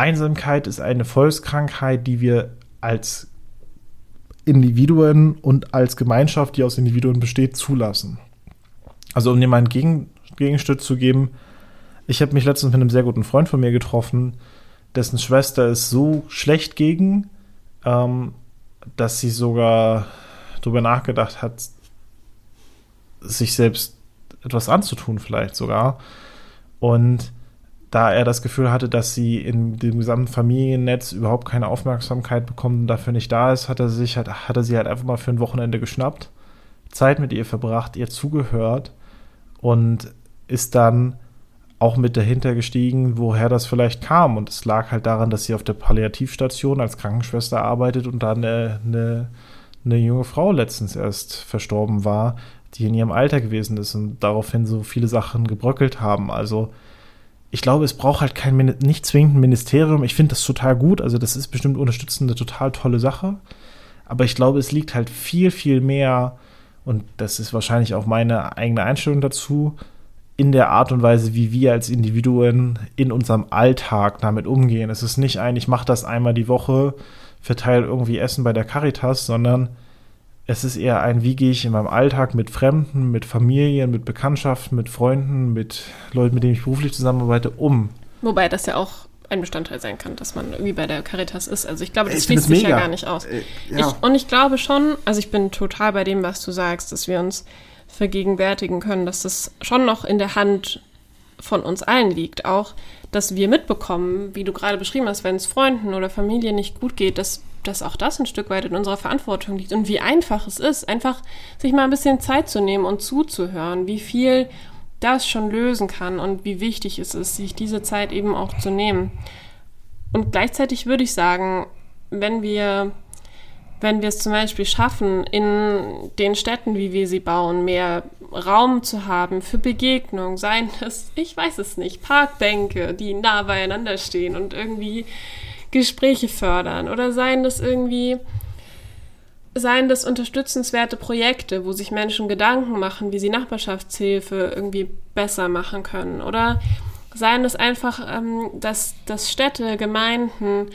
Einsamkeit ist eine Volkskrankheit, die wir als Individuen und als Gemeinschaft, die aus Individuen besteht, zulassen. Also um dir mal einen Gegen Gegenstück zu geben, ich habe mich letztens mit einem sehr guten Freund von mir getroffen, dessen Schwester ist so schlecht gegen, ähm, dass sie sogar darüber nachgedacht hat, sich selbst etwas anzutun, vielleicht sogar. Und da er das Gefühl hatte, dass sie in dem gesamten Familiennetz überhaupt keine Aufmerksamkeit bekommt und dafür nicht da ist, hat er sich halt, hat er sie halt einfach mal für ein Wochenende geschnappt, Zeit mit ihr verbracht, ihr zugehört und ist dann auch mit dahinter gestiegen, woher das vielleicht kam. Und es lag halt daran, dass sie auf der Palliativstation als Krankenschwester arbeitet und da eine, eine, eine junge Frau letztens erst verstorben war, die in ihrem Alter gewesen ist und daraufhin so viele Sachen gebröckelt haben. Also ich glaube, es braucht halt kein, nicht zwingend ein Ministerium. Ich finde das total gut. Also das ist bestimmt unterstützend eine total tolle Sache. Aber ich glaube, es liegt halt viel, viel mehr, und das ist wahrscheinlich auch meine eigene Einstellung dazu, in der Art und Weise, wie wir als Individuen in unserem Alltag damit umgehen. Es ist nicht ein, ich mache das einmal die Woche, verteile irgendwie Essen bei der Caritas, sondern es ist eher ein, wie gehe ich in meinem Alltag mit Fremden, mit Familien, mit Bekanntschaften, mit Freunden, mit Leuten, mit denen ich beruflich zusammenarbeite, um. Wobei das ja auch ein Bestandteil sein kann, dass man irgendwie bei der Caritas ist. Also ich glaube, das ich schließt sich ja gar nicht aus. Äh, ja. Ich, und ich glaube schon, also ich bin total bei dem, was du sagst, dass wir uns vergegenwärtigen können, dass das schon noch in der Hand von uns allen liegt. Auch, dass wir mitbekommen, wie du gerade beschrieben hast, wenn es Freunden oder Familie nicht gut geht, dass dass auch das ein Stück weit in unserer Verantwortung liegt und wie einfach es ist, einfach sich mal ein bisschen Zeit zu nehmen und zuzuhören, wie viel das schon lösen kann und wie wichtig es ist, sich diese Zeit eben auch zu nehmen. Und gleichzeitig würde ich sagen, wenn wir, wenn wir es zum Beispiel schaffen, in den Städten, wie wir sie bauen, mehr Raum zu haben für Begegnung, seien es, ich weiß es nicht, Parkbänke, die nah beieinander stehen und irgendwie Gespräche fördern oder seien das irgendwie seien das unterstützenswerte Projekte, wo sich Menschen Gedanken machen, wie sie Nachbarschaftshilfe irgendwie besser machen können oder seien das einfach, ähm, dass, dass Städte, Gemeinden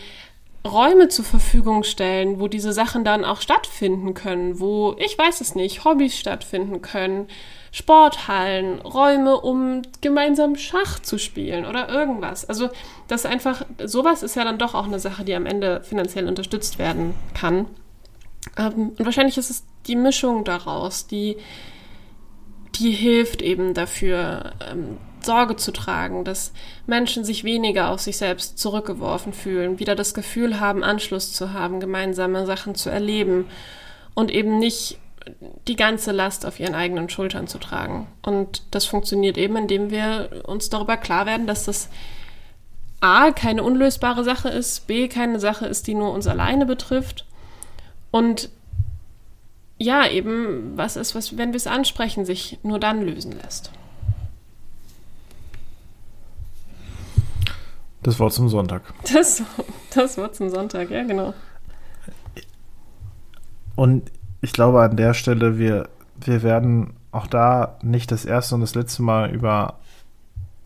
Räume zur Verfügung stellen, wo diese Sachen dann auch stattfinden können, wo, ich weiß es nicht, Hobbys stattfinden können, Sporthallen, Räume, um gemeinsam Schach zu spielen oder irgendwas. Also das einfach, sowas ist ja dann doch auch eine Sache, die am Ende finanziell unterstützt werden kann. Ähm, und wahrscheinlich ist es die Mischung daraus, die, die hilft eben dafür, ähm, Sorge zu tragen, dass Menschen sich weniger auf sich selbst zurückgeworfen fühlen, wieder das Gefühl haben, Anschluss zu haben, gemeinsame Sachen zu erleben und eben nicht die ganze Last auf ihren eigenen Schultern zu tragen. Und das funktioniert eben, indem wir uns darüber klar werden, dass das A keine unlösbare Sache ist, B keine Sache ist, die nur uns alleine betrifft. Und ja, eben was ist, was, wenn wir es ansprechen, sich nur dann lösen lässt. Das Wort zum Sonntag. Das, das Wort zum Sonntag, ja, genau. Und ich glaube an der Stelle, wir, wir werden auch da nicht das erste und das letzte Mal über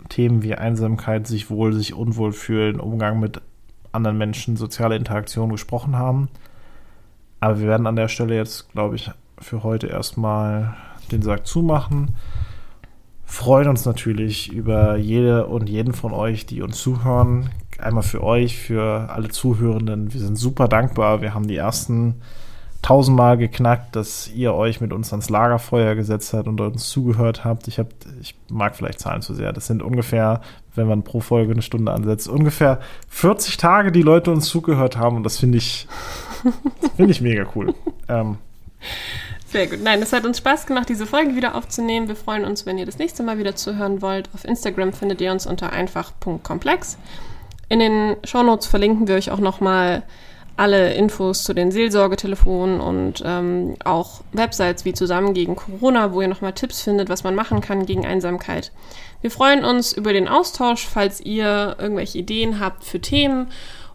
Themen wie Einsamkeit, sich wohl, sich unwohl fühlen, Umgang mit anderen Menschen, soziale Interaktion gesprochen haben. Aber wir werden an der Stelle jetzt, glaube ich, für heute erstmal den Sack zumachen. Freuen uns natürlich über jede und jeden von euch, die uns zuhören. Einmal für euch, für alle Zuhörenden. Wir sind super dankbar. Wir haben die ersten tausendmal geknackt, dass ihr euch mit uns ans Lagerfeuer gesetzt habt und uns zugehört habt. Ich, hab, ich mag vielleicht Zahlen zu sehr. Das sind ungefähr, wenn man pro Folge eine Stunde ansetzt, ungefähr 40 Tage, die Leute uns zugehört haben. Und das finde ich, finde ich mega cool. Ähm, sehr gut. Nein, es hat uns Spaß gemacht, diese Folge wieder aufzunehmen. Wir freuen uns, wenn ihr das nächste Mal wieder zuhören wollt. Auf Instagram findet ihr uns unter einfach.komplex. In den Shownotes verlinken wir euch auch nochmal alle Infos zu den Seelsorgetelefonen und ähm, auch Websites wie Zusammen gegen Corona, wo ihr nochmal Tipps findet, was man machen kann gegen Einsamkeit. Wir freuen uns über den Austausch, falls ihr irgendwelche Ideen habt für Themen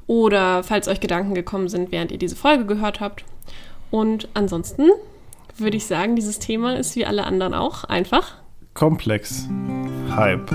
oder falls euch Gedanken gekommen sind, während ihr diese Folge gehört habt. Und ansonsten würde ich sagen, dieses Thema ist wie alle anderen auch einfach komplex. Hype.